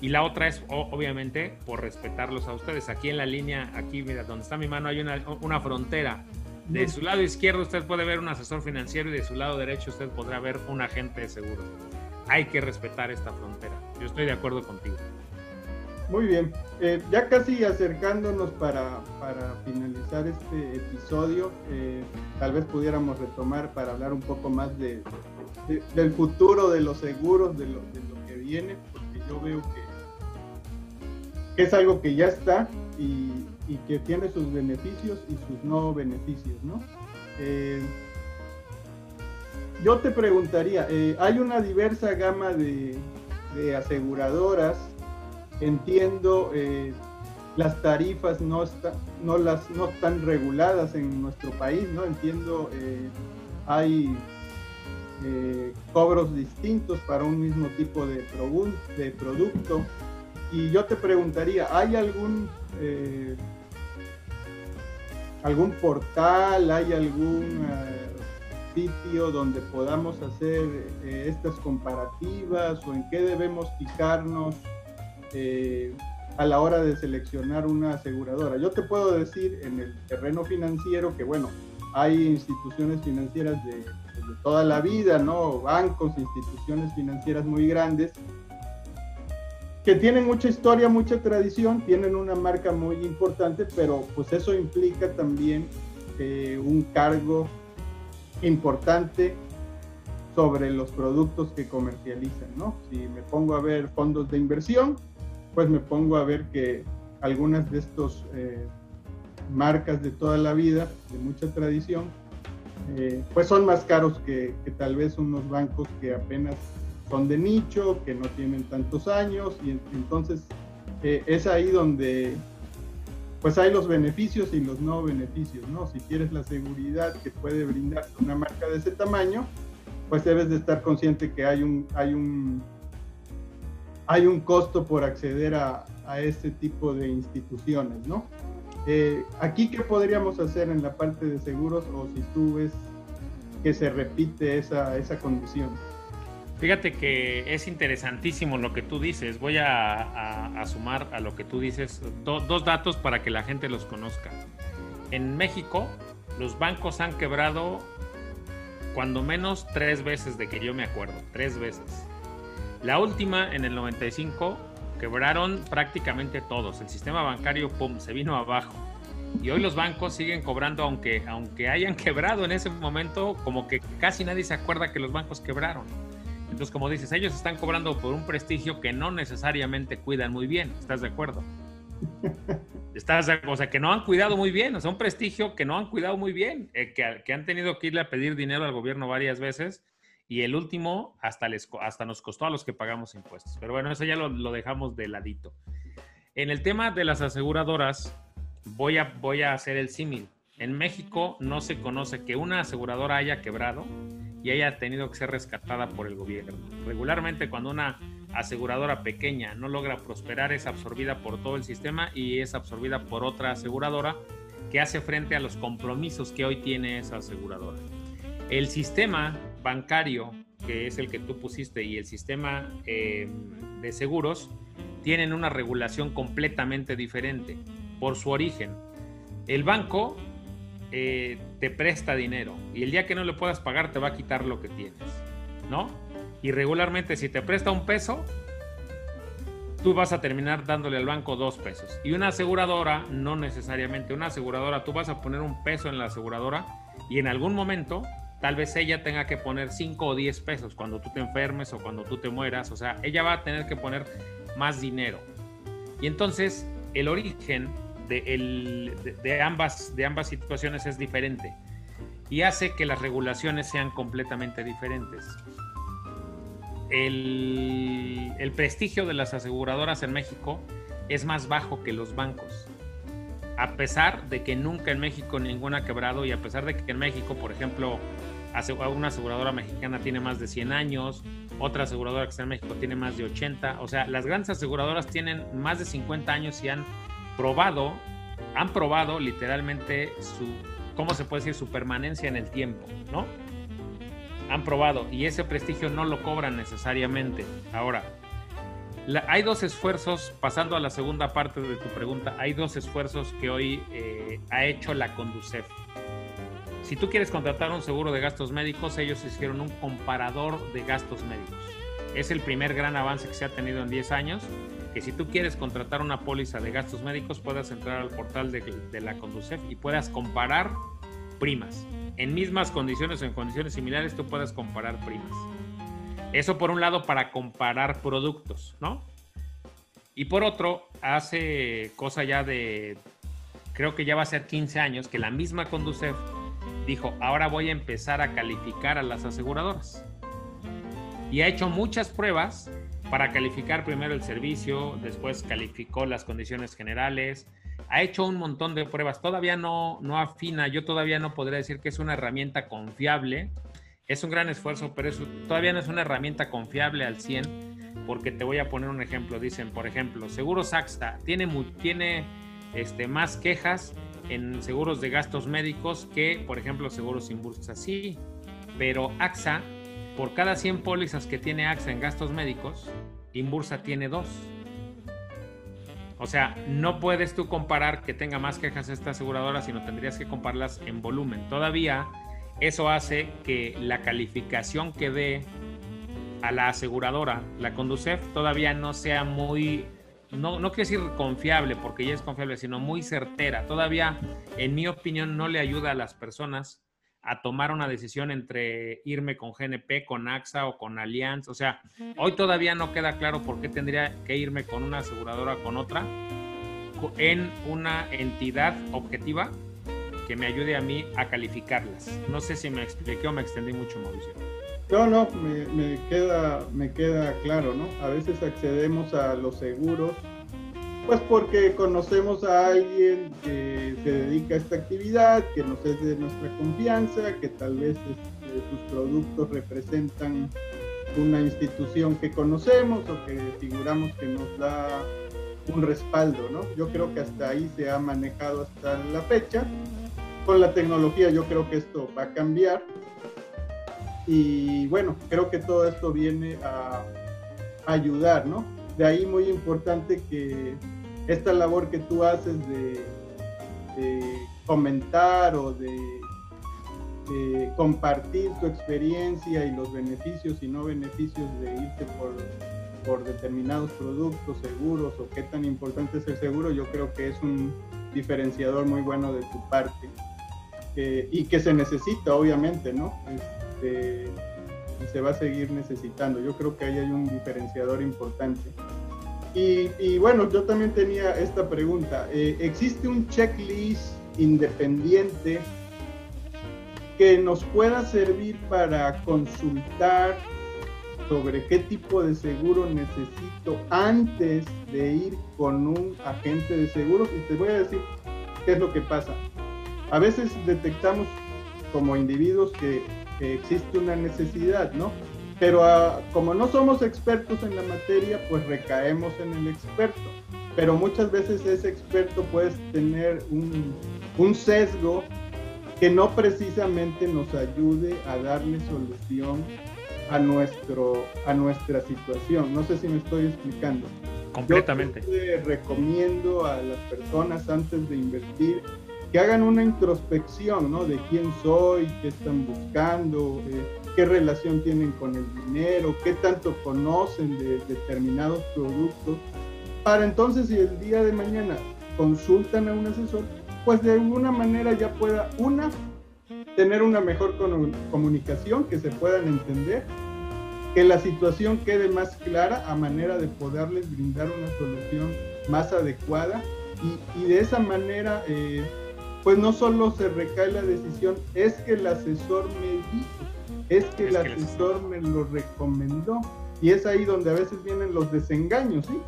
Y la otra es, obviamente, por respetarlos a ustedes. Aquí en la línea, aquí, mira, donde está mi mano, hay una, una frontera. De su lado izquierdo usted puede ver un asesor financiero y de su lado derecho usted podrá ver un agente de seguro. Hay que respetar esta frontera. Yo estoy de acuerdo contigo. Muy bien, eh, ya casi acercándonos para, finalizar este episodio, eh, tal vez pudiéramos retomar para hablar un poco más de, del futuro de los seguros, de lo, que viene, porque yo veo que, es algo que ya está y, que tiene sus beneficios y sus no beneficios, ¿no? Eh, yo te preguntaría, hay una diversa gama de, de aseguradoras entiendo eh, las tarifas no, no, las, no están reguladas en nuestro país, ¿no? Entiendo, eh, hay eh, cobros distintos para un mismo tipo de producto. Y yo te preguntaría, ¿hay algún, algún portal, hay algún sitio donde podamos hacer estas comparativas o en qué debemos fijarnos eh, a la hora de seleccionar una aseguradora. Yo te puedo decir en el terreno financiero que, bueno, hay instituciones financieras de, toda la vida, ¿no? Bancos, instituciones financieras muy grandes que tienen mucha historia, mucha tradición, tienen una marca muy importante, pero pues eso implica también eh, un cargo importante sobre los productos que comercializan, ¿no? Si me pongo a ver fondos de inversión, pues me pongo a ver que algunas de estas eh, marcas de toda la vida, de mucha tradición, eh, pues son más caros que, tal vez unos bancos que apenas son de nicho, que no tienen tantos años, y entonces eh, es ahí donde pues hay los beneficios y los no beneficios, ¿no? Si quieres la seguridad que puede brindar una marca de ese tamaño, pues debes de estar consciente que hay un, hay un hay un costo por acceder a, a este tipo de instituciones, ¿no? Eh, aquí, ¿qué podríamos hacer en la parte de seguros o si tú ves que se repite esa, esa condición? Fíjate que es interesantísimo lo que tú dices. Voy a, sumar a lo que tú dices dos datos para que la gente los conozca. En México, los bancos han quebrado cuando menos tres veces de que yo me acuerdo, tres veces. La última, en el 95, quebraron prácticamente todos. El sistema bancario, pum, se vino abajo. Y hoy los bancos siguen cobrando, aunque, aunque hayan quebrado en ese momento, como que casi nadie se acuerda que los bancos quebraron. Entonces, como dices, ellos están cobrando por un prestigio que no necesariamente cuidan muy bien. ¿Estás de acuerdo? Estás, o sea, que no han cuidado muy bien, o sea, un prestigio que no han cuidado muy bien, eh, que, que, han tenido que irle a pedir dinero al gobierno varias veces y el último hasta, les, hasta nos costó a los que pagamos impuestos. Pero bueno, eso ya lo, lo dejamos de ladito. En el tema de las aseguradoras, voy a, voy a hacer el símil. En México no se conoce que una aseguradora haya quebrado y haya tenido que ser rescatada por el gobierno. Regularmente cuando una aseguradora pequeña no logra prosperar es absorbida por todo el sistema y es absorbida por otra aseguradora que hace frente a los compromisos que hoy tiene esa aseguradora. El sistema bancario, que es el que tú pusiste, y el sistema eh, de seguros tienen una regulación completamente diferente por su origen. El banco eh, te presta dinero y el día que no le puedas pagar te va a quitar lo que tienes, ¿no? Y regularmente si te presta un peso, tú vas a terminar dándole al banco dos pesos. Y una aseguradora, no necesariamente una aseguradora, tú vas a poner un peso en la aseguradora y en algún momento tal vez ella tenga que poner cinco o diez pesos cuando tú te enfermes o cuando tú te mueras. O sea, ella va a tener que poner más dinero. Y entonces el origen de, ambas, de ambas situaciones es diferente y hace que las regulaciones sean completamente diferentes. El, el, prestigio de las aseguradoras en México es más bajo que los bancos. A pesar de que nunca en México ninguna ha quebrado y a pesar de que en México, por ejemplo, una aseguradora mexicana tiene más de 100 años, otra aseguradora que está en México tiene más de 80, o sea, las grandes aseguradoras tienen más de 50 años y han probado, han probado literalmente su, ¿cómo se puede decir? Su permanencia en el tiempo, ¿no? Han probado y ese prestigio no lo cobran necesariamente. Ahora, hay dos esfuerzos, pasando a la segunda parte de tu pregunta, hay dos esfuerzos que hoy eh, ha hecho la Conducef. Si tú quieres contratar un seguro de gastos médicos, ellos hicieron un comparador de gastos médicos. Es el primer gran avance que se ha tenido en 10 años que si tú quieres contratar una póliza de gastos médicos, puedas entrar al portal de, la Conducef y puedas comparar primas. En mismas condiciones o en condiciones similares, tú puedes comparar primas. Eso por un lado para comparar productos, ¿no? Y por otro, hace cosa ya de, creo que ya va a ser 15 años, que la misma Conducef dijo, ahora voy a empezar a calificar a las aseguradoras. Y ha hecho muchas pruebas para calificar primero el servicio, después calificó las condiciones generales, ha hecho un montón de pruebas, todavía no, no afina, yo todavía no podría decir que es una herramienta confiable, es un gran esfuerzo, pero eso todavía no es una herramienta confiable al 100, porque te voy a poner un ejemplo, dicen, por ejemplo, Seguros AXA tiene, tiene este, más quejas en seguros de gastos médicos que, por ejemplo, seguros sin bursa, sí, pero AXA por cada 100 pólizas que tiene AXA en gastos médicos, Inbursa tiene dos. O sea, no puedes tú comparar que tenga más quejas esta aseguradora, sino tendrías que compararlas en volumen. Todavía eso hace que la calificación que dé a la aseguradora, la Conducef, todavía no sea muy, no, no quiero decir confiable, porque ya es confiable, sino muy certera. Todavía, en mi opinión, no le ayuda a las personas a tomar una decisión entre irme con GNP, con AXA o con Allianz. O sea, hoy todavía no queda claro por qué tendría que irme con una aseguradora o con otra en una entidad objetiva que me ayude a mí a calificarlas. No sé si me expliqué o me extendí mucho, Mauricio. No, no, me, me, queda, me queda claro, ¿no? A veces accedemos a los seguros pues porque conocemos a alguien que se dedica a esta actividad, que nos es de nuestra confianza, que tal vez este, sus productos representan una institución que conocemos o que figuramos que nos da un respaldo, ¿no? Yo creo que hasta ahí se ha manejado hasta la fecha. Con la tecnología yo creo que esto va a cambiar. Y bueno, creo que todo esto viene a ayudar, ¿no? De ahí muy importante que esta labor que tú haces de, comentar o de, compartir tu experiencia y los beneficios y no beneficios de irte por por determinados productos, seguros o qué tan importante es el seguro, yo creo que es un diferenciador muy bueno de tu parte y que se necesita, obviamente, ¿no? Y se va a seguir necesitando. Yo creo que ahí hay un diferenciador importante. Y, bueno, yo también tenía esta pregunta. Eh, ¿Existe un checklist independiente que nos pueda servir para consultar sobre qué tipo de seguro necesito antes de ir con un agente de seguros y te voy a decir qué es lo que pasa. A veces detectamos como individuos que, existe una necesidad, ¿no? Pero ah, como no somos expertos en la materia, pues recaemos en el experto. Pero muchas veces ese experto puede tener un, un sesgo que no precisamente nos ayude a darle solución a, nuestro, a nuestra situación. No sé si me estoy explicando. Completamente. Yo recomiendo a las personas antes de invertir que hagan una introspección, ¿no? De quién soy, qué están buscando, eh, qué relación tienen con el dinero, qué tanto conocen de determinados productos, para entonces si el día de mañana consultan a un asesor, pues de alguna manera ya pueda, una, tener una mejor comunicación, que se puedan entender, que la situación quede más clara a manera de poderles brindar una solución más adecuada y, de esa manera, eh, pues no solo se recae la decisión, es que el asesor me dijo, es que el asesor me lo recomendó y es ahí donde a veces vienen los desengaños, ¿sí?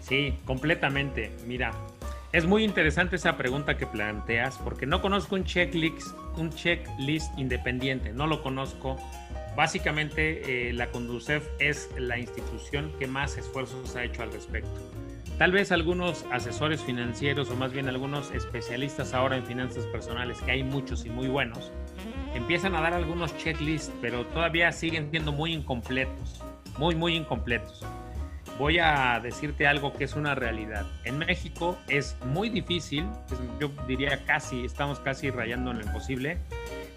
Sí, completamente. Mira, es muy interesante esa pregunta que planteas porque no conozco un checklist, un checklist independiente, no lo conozco. Básicamente eh, la Conducef es la institución que más esfuerzos ha hecho al respecto. Tal vez algunos asesores financieros o más bien algunos especialistas ahora en finanzas personales, que hay muchos y muy buenos, empiezan a dar algunos checklists, pero todavía siguen siendo muy incompletos, muy, muy incompletos voy a decirte algo que es una realidad. En México es muy difícil, yo diría casi, estamos casi rayando en lo imposible,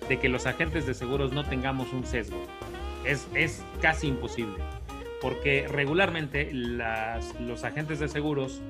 de que los agentes de seguros no tengamos un sesgo. Es, es casi imposible, porque regularmente las, los agentes de seguros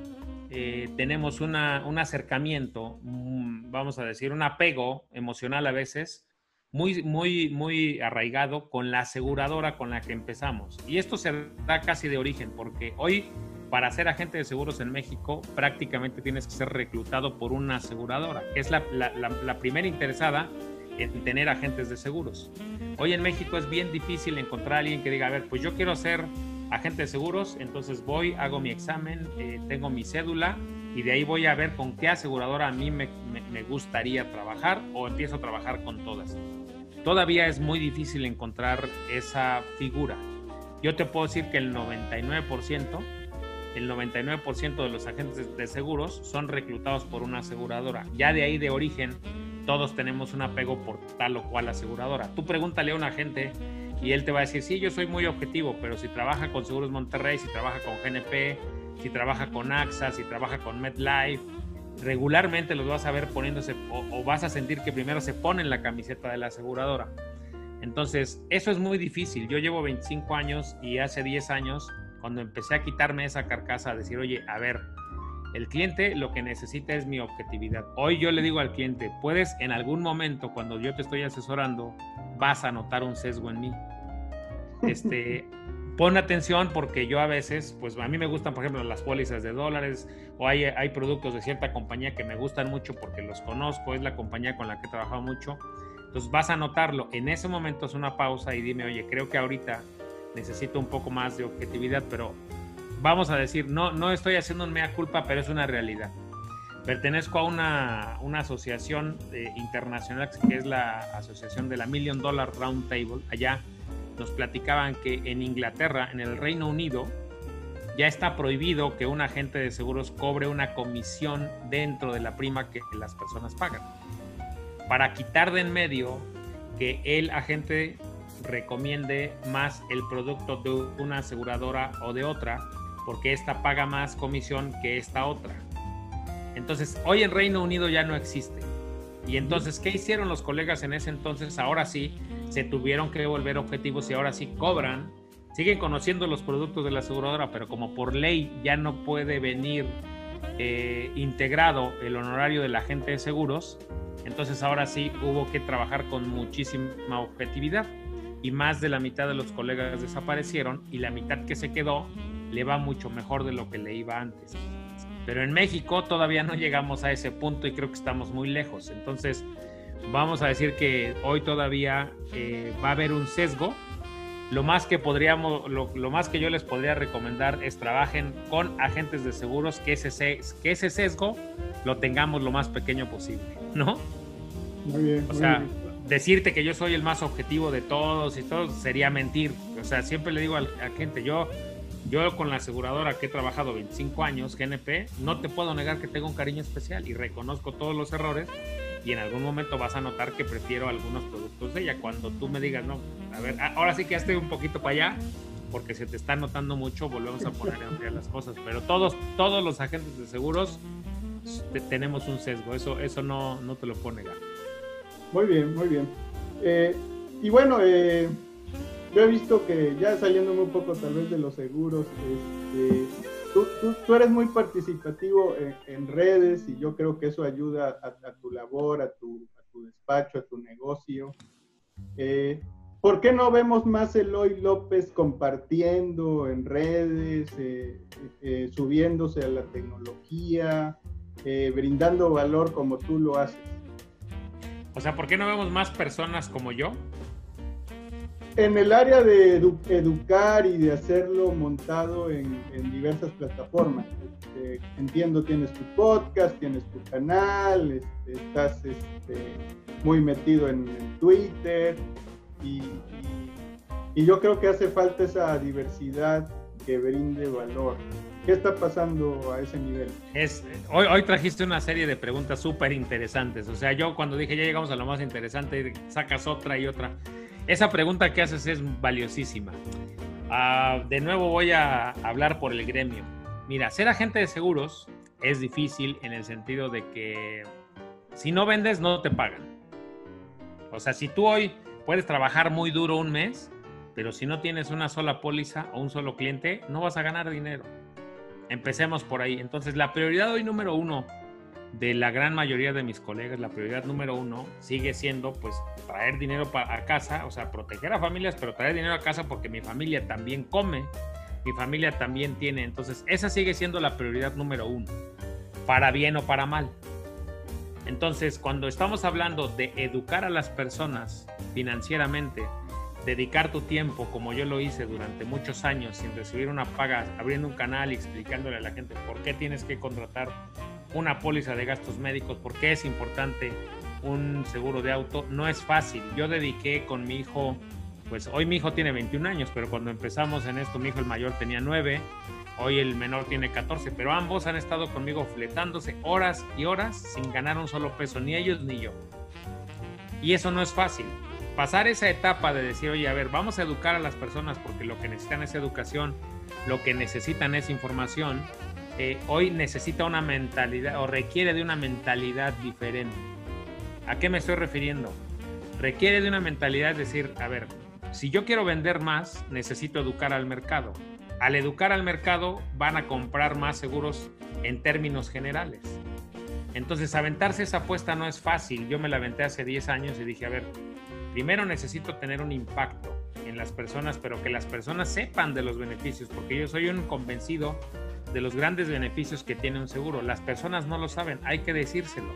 eh, tenemos una, un acercamiento, vamos a decir, un apego emocional a veces muy, muy, muy arraigado con la aseguradora con la que empezamos. Y esto se da casi de origen, porque hoy para ser agente de seguros en México prácticamente tienes que ser reclutado por una aseguradora, que es la, primera interesada en tener agentes de seguros. Hoy en México es bien difícil encontrar a alguien que diga, a ver, pues yo quiero ser agente de seguros, entonces voy, hago mi examen, eh, tengo mi cédula y de ahí voy a ver con qué aseguradora a mí me, me gustaría trabajar o empiezo a trabajar con todas todavía es muy difícil encontrar esa figura. Yo te puedo decir que el 99%, el 99% de los agentes de seguros son reclutados por una aseguradora. Ya de ahí de origen, todos tenemos un apego por tal o cual aseguradora. Tú pregúntale a un agente y él te va a decir, sí, yo soy muy objetivo, pero si trabaja con Seguros Monterrey, si trabaja con GNP, si trabaja con AXA, si trabaja con MedLife, regularmente los vas a ver poniéndose o, vas a sentir que primero se ponen la camiseta de la aseguradora. Entonces, eso es muy difícil. Yo llevo 25 años y hace 10 años, cuando empecé a quitarme esa carcasa, a decir, oye, a ver, el cliente lo que necesita es mi objetividad. Hoy yo le digo al cliente, puedes en algún momento, cuando yo te estoy asesorando, vas a notar un sesgo en mí. Este, pon atención porque yo a veces, pues a mí me gustan, por ejemplo, las pólizas de dólares o hay, hay productos de cierta compañía que me gustan mucho porque los conozco, es la compañía con la que he trabajado mucho. Entonces vas a notarlo. En ese momento es una pausa y dime, oye, creo que ahorita necesito un poco más de objetividad, pero vamos a decir, no, no estoy haciendo un mea culpa, pero es una realidad. Pertenezco a una, una asociación eh, internacional que es la asociación de la Million Dollar Round Table allá nos platicaban que en Inglaterra, en el Reino Unido, ya está prohibido que un agente de seguros cobre una comisión dentro de la prima que las personas pagan. Para quitar de en medio que el agente recomiende más el producto de una aseguradora o de otra, porque esta paga más comisión que esta otra. Entonces, hoy en Reino Unido ya no existe. Y entonces, ¿qué hicieron los colegas en ese entonces? Ahora sí, se tuvieron que volver objetivos y ahora sí cobran. Siguen conociendo los productos de la aseguradora, pero como por ley ya no puede venir eh, integrado el honorario del agente de seguros, entonces ahora sí hubo que trabajar con muchísima objetividad y más de la mitad de los colegas desaparecieron y la mitad que se quedó le va mucho mejor de lo que le iba antes. Pero en México todavía no llegamos a ese punto y creo que estamos muy lejos. Entonces vamos a decir que hoy todavía eh, va a haber un sesgo. Lo más que podríamos, lo, más que yo les podría recomendar es trabajen con agentes de seguros que ese, que ese sesgo lo tengamos lo más pequeño posible, ¿no? Muy bien. O sea, decirte que yo soy el más objetivo de todos y todo sería mentir. O sea, siempre le digo a la gente, yo, yo con la aseguradora que he trabajado 25 años, GNP, no te puedo negar que tengo un cariño especial y reconozco todos los errores y en algún momento vas a notar que prefiero algunos productos de ella. Cuando tú me digas, no, a ver, ahora sí que ya estoy un poquito para allá, porque se te está notando mucho, volvemos a poner en las cosas. Pero todos, todos los agentes de seguros tenemos un sesgo, eso, eso no, no te lo puedo negar. Muy bien, muy bien. Eh, y bueno, eh, yo he visto que ya saliéndome un poco tal vez de los seguros, este, tú, eres muy participativo en, redes y yo creo que eso ayuda a, tu labor, a tu, despacho, a tu negocio. Eh, ¿Por qué no vemos más Eloy López compartiendo en redes, subiéndose a la tecnología, brindando valor como tú lo haces? O sea, ¿por qué no vemos más personas como yo? En el área de educar y de hacerlo montado en, diversas plataformas. Este, entiendo, tienes tu podcast, tienes tu canal, este, estás este, muy metido en, Twitter y, yo creo que hace falta esa diversidad que brinde valor. ¿Qué está pasando a ese nivel? Es, hoy, hoy trajiste una serie de preguntas súper interesantes. O sea, yo cuando dije ya llegamos a lo más interesante, sacas otra y otra. Esa pregunta que haces es valiosísima. Ah, de nuevo voy a hablar por el gremio. Mira, ser agente de seguros es difícil en el sentido de que si no vendes no te pagan. O sea, si tú hoy puedes trabajar muy duro un mes, pero si no tienes una sola póliza o un solo cliente, no vas a ganar dinero. Empecemos por ahí. Entonces, la prioridad hoy número uno de la gran mayoría de mis colegas, la prioridad número uno sigue siendo pues traer dinero a casa, o sea, proteger a familias, pero traer dinero a casa porque mi familia también come, mi familia también tiene. Entonces, esa sigue siendo la prioridad número uno, para bien o para mal. Entonces, cuando estamos hablando de educar a las personas financieramente, dedicar tu tiempo, como yo lo hice durante muchos años, sin recibir una paga, abriendo un canal y explicándole a la gente por qué tienes que contratar una póliza de gastos médicos, por qué es importante un seguro de auto, no es fácil. Yo dediqué con mi hijo, pues hoy mi hijo tiene 21 años, pero cuando empezamos en esto, mi hijo el mayor tenía 9, hoy el menor tiene 14, pero ambos han estado conmigo fletándose horas y horas sin ganar un solo peso, ni ellos ni yo. Y eso no es fácil pasar esa etapa de decir, oye, a ver, vamos a educar a las personas porque lo que necesitan es educación, lo que necesitan es información, eh, hoy necesita una mentalidad o requiere de una mentalidad diferente. ¿A qué me estoy refiriendo? Requiere de una mentalidad de decir, a ver, si yo quiero vender más, necesito educar al mercado. Al educar al mercado van a comprar más seguros en términos generales. Entonces, aventarse esa apuesta no es fácil. Yo me la aventé hace 10 años y dije, a ver, primero necesito tener un impacto en las personas, pero que las personas sepan de los beneficios, porque yo soy un convencido de los grandes beneficios que tiene un seguro. Las personas no lo saben, hay que decírselo.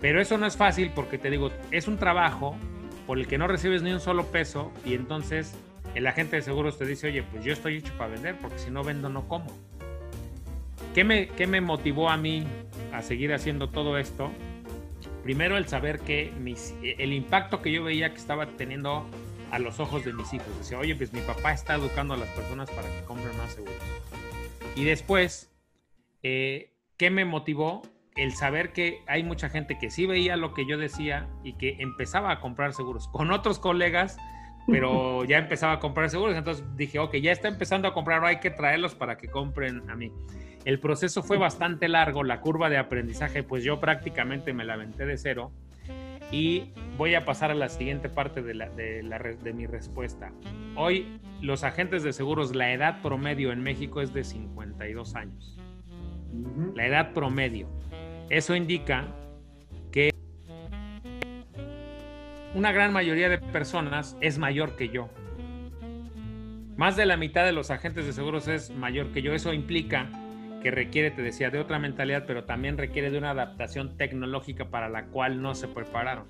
Pero eso no es fácil porque te digo, es un trabajo por el que no recibes ni un solo peso y entonces el agente de seguros te dice, oye, pues yo estoy hecho para vender porque si no vendo no como. ¿Qué me, qué me motivó a mí a seguir haciendo todo esto? Primero el saber que el impacto que yo veía que estaba teniendo a los ojos de mis hijos. Decía, oye, pues mi papá está educando a las personas para que compren más seguros. Y después, eh, ¿qué me motivó? El saber que hay mucha gente que sí veía lo que yo decía y que empezaba a comprar seguros con otros colegas, pero ya empezaba a comprar seguros. Entonces dije, ok, ya está empezando a comprar, hay que traerlos para que compren a mí. El proceso fue bastante largo, la curva de aprendizaje, pues yo prácticamente me la aventé de cero. Y voy a pasar a la siguiente parte de, la, de, la, de mi respuesta. Hoy los agentes de seguros, la edad promedio en México es de 52 años. La edad promedio. Eso indica que una gran mayoría de personas es mayor que yo. Más de la mitad de los agentes de seguros es mayor que yo. Eso implica que requiere, te decía, de otra mentalidad, pero también requiere de una adaptación tecnológica para la cual no se prepararon.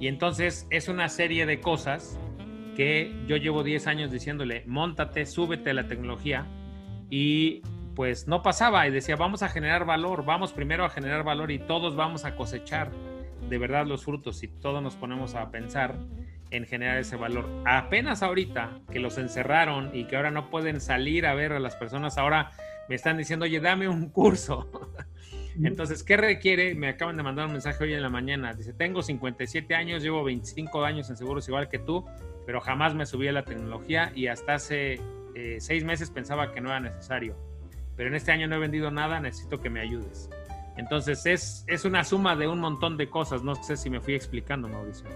Y entonces es una serie de cosas que yo llevo 10 años diciéndole, montate, súbete a la tecnología y pues no pasaba y decía, vamos a generar valor, vamos primero a generar valor y todos vamos a cosechar de verdad los frutos y todos nos ponemos a pensar en generar ese valor. Apenas ahorita que los encerraron y que ahora no pueden salir a ver a las personas, ahora me están diciendo, oye, dame un curso. Entonces, ¿qué requiere? Me acaban de mandar un mensaje hoy en la mañana. Dice, tengo 57 años, llevo 25 años en seguros igual que tú, pero jamás me subí a la tecnología y hasta hace eh, seis meses pensaba que no era necesario. Pero en este año no he vendido nada, necesito que me ayudes. Entonces, es, es una suma de un montón de cosas. No sé si me fui explicando, Mauricio.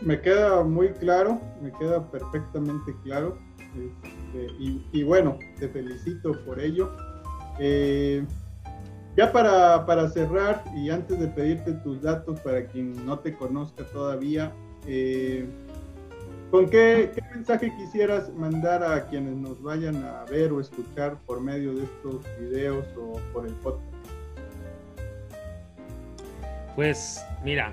Me queda muy claro, me queda perfectamente claro. Este, y, bueno, te felicito por ello. Eh, ya para, para, cerrar y antes de pedirte tus datos para quien no te conozca todavía, eh, ¿con qué, qué, mensaje quisieras mandar a quienes nos vayan a ver o escuchar por medio de estos videos o por el podcast? Pues mira,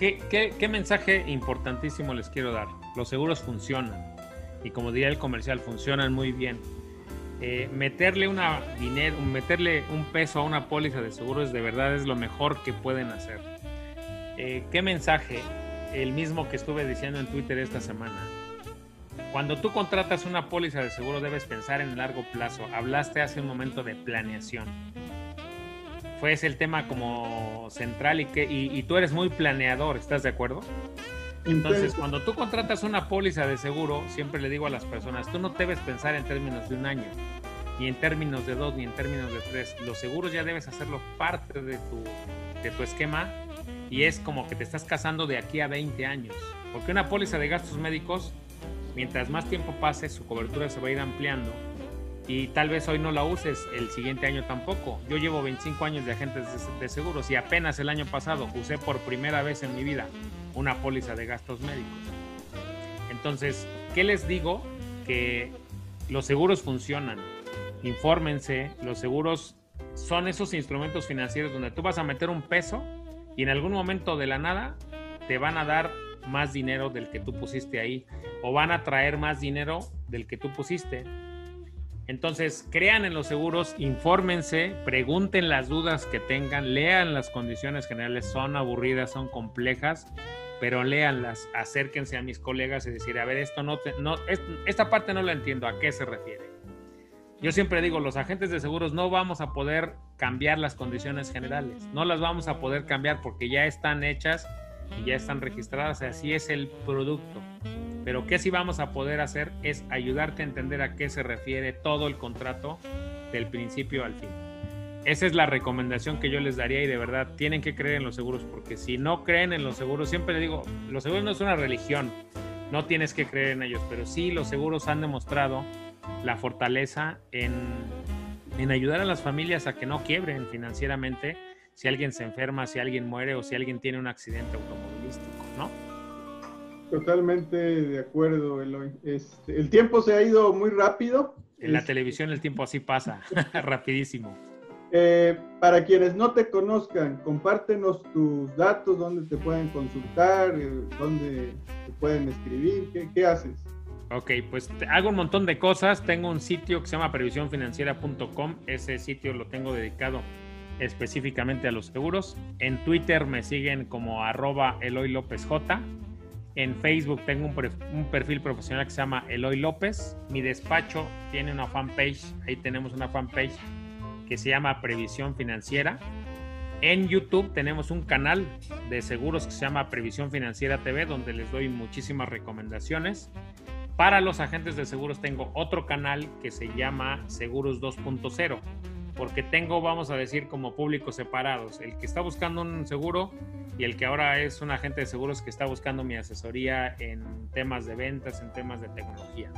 ¿qué, qué, qué mensaje importantísimo les quiero dar? Los seguros funcionan y como diría el comercial, funcionan muy bien. Eh, meterle una dinero, meterle un peso a una póliza de seguros de verdad es lo mejor que pueden hacer. Eh, ¿Qué mensaje? El mismo que estuve diciendo en Twitter esta semana. Cuando tú contratas una póliza de seguro debes pensar en largo plazo. Hablaste hace un momento de planeación. Fue ese el tema como central y, que, y tú eres muy planeador, ¿estás de acuerdo? Entonces, cuando tú contratas una póliza de seguro, siempre le digo a las personas, tú no debes pensar en términos de un año, ni en términos de dos, ni en términos de tres. Los seguros ya debes hacerlo parte de tu, de tu esquema y es como que te estás casando de aquí a 20 años. Porque una póliza de gastos médicos, mientras más tiempo pase, su cobertura se va a ir ampliando y tal vez hoy no la uses, el siguiente año tampoco. Yo llevo 25 años de agentes de seguros y apenas el año pasado usé por primera vez en mi vida una póliza de gastos médicos. Entonces, ¿qué les digo? Que los seguros funcionan. Infórmense, los seguros son esos instrumentos financieros donde tú vas a meter un peso y en algún momento de la nada te van a dar más dinero del que tú pusiste ahí o van a traer más dinero del que tú pusiste. Entonces, crean en los seguros, infórmense, pregunten las dudas que tengan, lean las condiciones generales, son aburridas, son complejas, pero léanlas, acérquense a mis colegas y decir, a ver, esto no esta parte no la entiendo, ¿a qué se refiere? Yo siempre digo, los agentes de seguros no vamos a poder cambiar las condiciones generales, no las vamos a poder cambiar porque ya están hechas y ya están registradas, así es el producto. Pero ¿qué sí vamos a poder hacer? Es ayudarte a entender a qué se refiere todo el contrato del principio al fin. Esa es la recomendación que yo les daría y de verdad tienen que creer en los seguros porque si no creen en los seguros, siempre les digo, los seguros no es una religión, no tienes que creer en ellos, pero sí los seguros han demostrado la fortaleza en, en ayudar a las familias a que no quiebren financieramente si alguien se enferma, si alguien muere o si alguien tiene un accidente automovilístico, ¿no? Totalmente de acuerdo, Eloy. Este, el tiempo se ha ido muy rápido. En la este, televisión el tiempo así pasa, rapidísimo. Eh, para quienes no te conozcan, compártenos tus datos, dónde te pueden consultar, eh, dónde te pueden escribir, qué, haces. Ok, pues hago un montón de cosas. Tengo un sitio que se llama previsiónfinanciera.com. Ese sitio lo tengo dedicado específicamente a los seguros. En Twitter me siguen como arroba Eloy López J. En Facebook tengo un, perfil profesional que se llama Eloy López. Mi despacho tiene una fanpage, ahí tenemos una fanpage que se llama Previsión Financiera. En YouTube tenemos un canal de seguros que se llama Previsión Financiera TV, donde les doy muchísimas recomendaciones. Para los agentes de seguros tengo otro canal que se llama Seguros 2.0, porque tengo, vamos a decir, como públicos separados. El que está buscando un seguro y el que ahora es un agente de seguros que está buscando mi asesoría en temas de ventas, en temas de tecnología.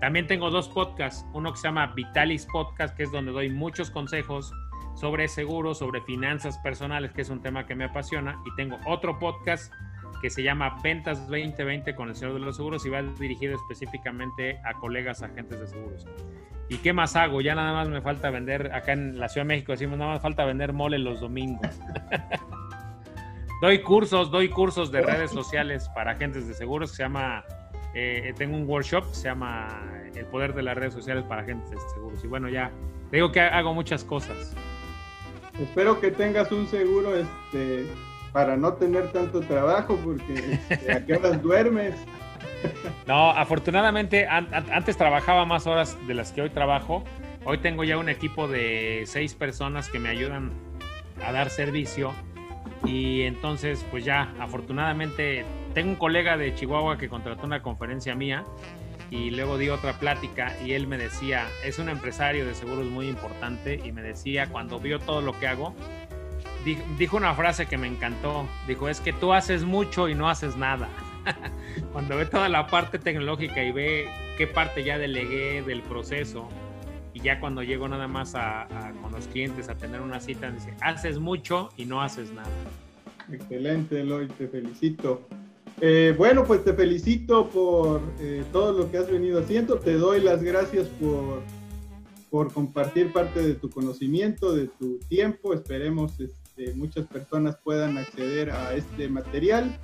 También tengo dos podcasts, uno que se llama Vitalis Podcast, que es donde doy muchos consejos sobre seguros, sobre finanzas personales, que es un tema que me apasiona, y tengo otro podcast que se llama Ventas 2020 con el Señor de los Seguros y va dirigido específicamente a colegas agentes de seguros. ¿Y qué más hago? Ya nada más me falta vender, acá en la Ciudad de México decimos, nada más falta vender mole los domingos. doy cursos, doy cursos de redes sociales para agentes de seguros, se llama, eh, tengo un workshop que se llama El Poder de las Redes Sociales para Agentes de Seguros. Y bueno, ya, digo que hago muchas cosas. Espero que tengas un seguro este, para no tener tanto trabajo, porque este, a qué horas duermes. No, afortunadamente antes trabajaba más horas de las que hoy trabajo. Hoy tengo ya un equipo de seis personas que me ayudan a dar servicio. Y entonces, pues ya, afortunadamente, tengo un colega de Chihuahua que contrató una conferencia mía y luego di otra plática y él me decía, es un empresario de seguros muy importante y me decía, cuando vio todo lo que hago, dijo, una frase que me encantó, dijo, es que tú haces mucho y no haces nada. cuando ve toda la parte tecnológica y ve qué parte ya delegué del proceso y ya cuando llego nada más a, con los clientes a tener una cita, dice, haces mucho y no haces nada. Excelente, Eloy, te felicito. Eh, bueno, pues te felicito por eh, todo lo que has venido haciendo. Te doy las gracias por, por compartir parte de tu conocimiento, de tu tiempo. Esperemos este, muchas personas puedan acceder a este material.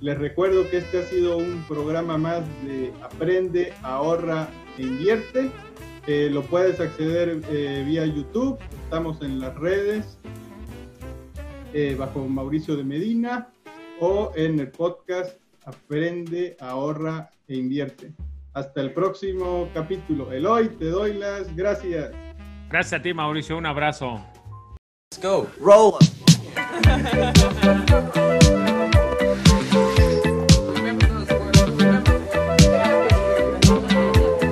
Les recuerdo que este ha sido un programa más de Aprende, ahorra e invierte. Eh, lo puedes acceder vía YouTube. Estamos en las redes bajo Mauricio de Medina o en el podcast Aprende, ahorra e invierte. Hasta el próximo capítulo. Eloy, te doy las gracias. Gracias a ti, Mauricio. Un abrazo. Let's go. Roll.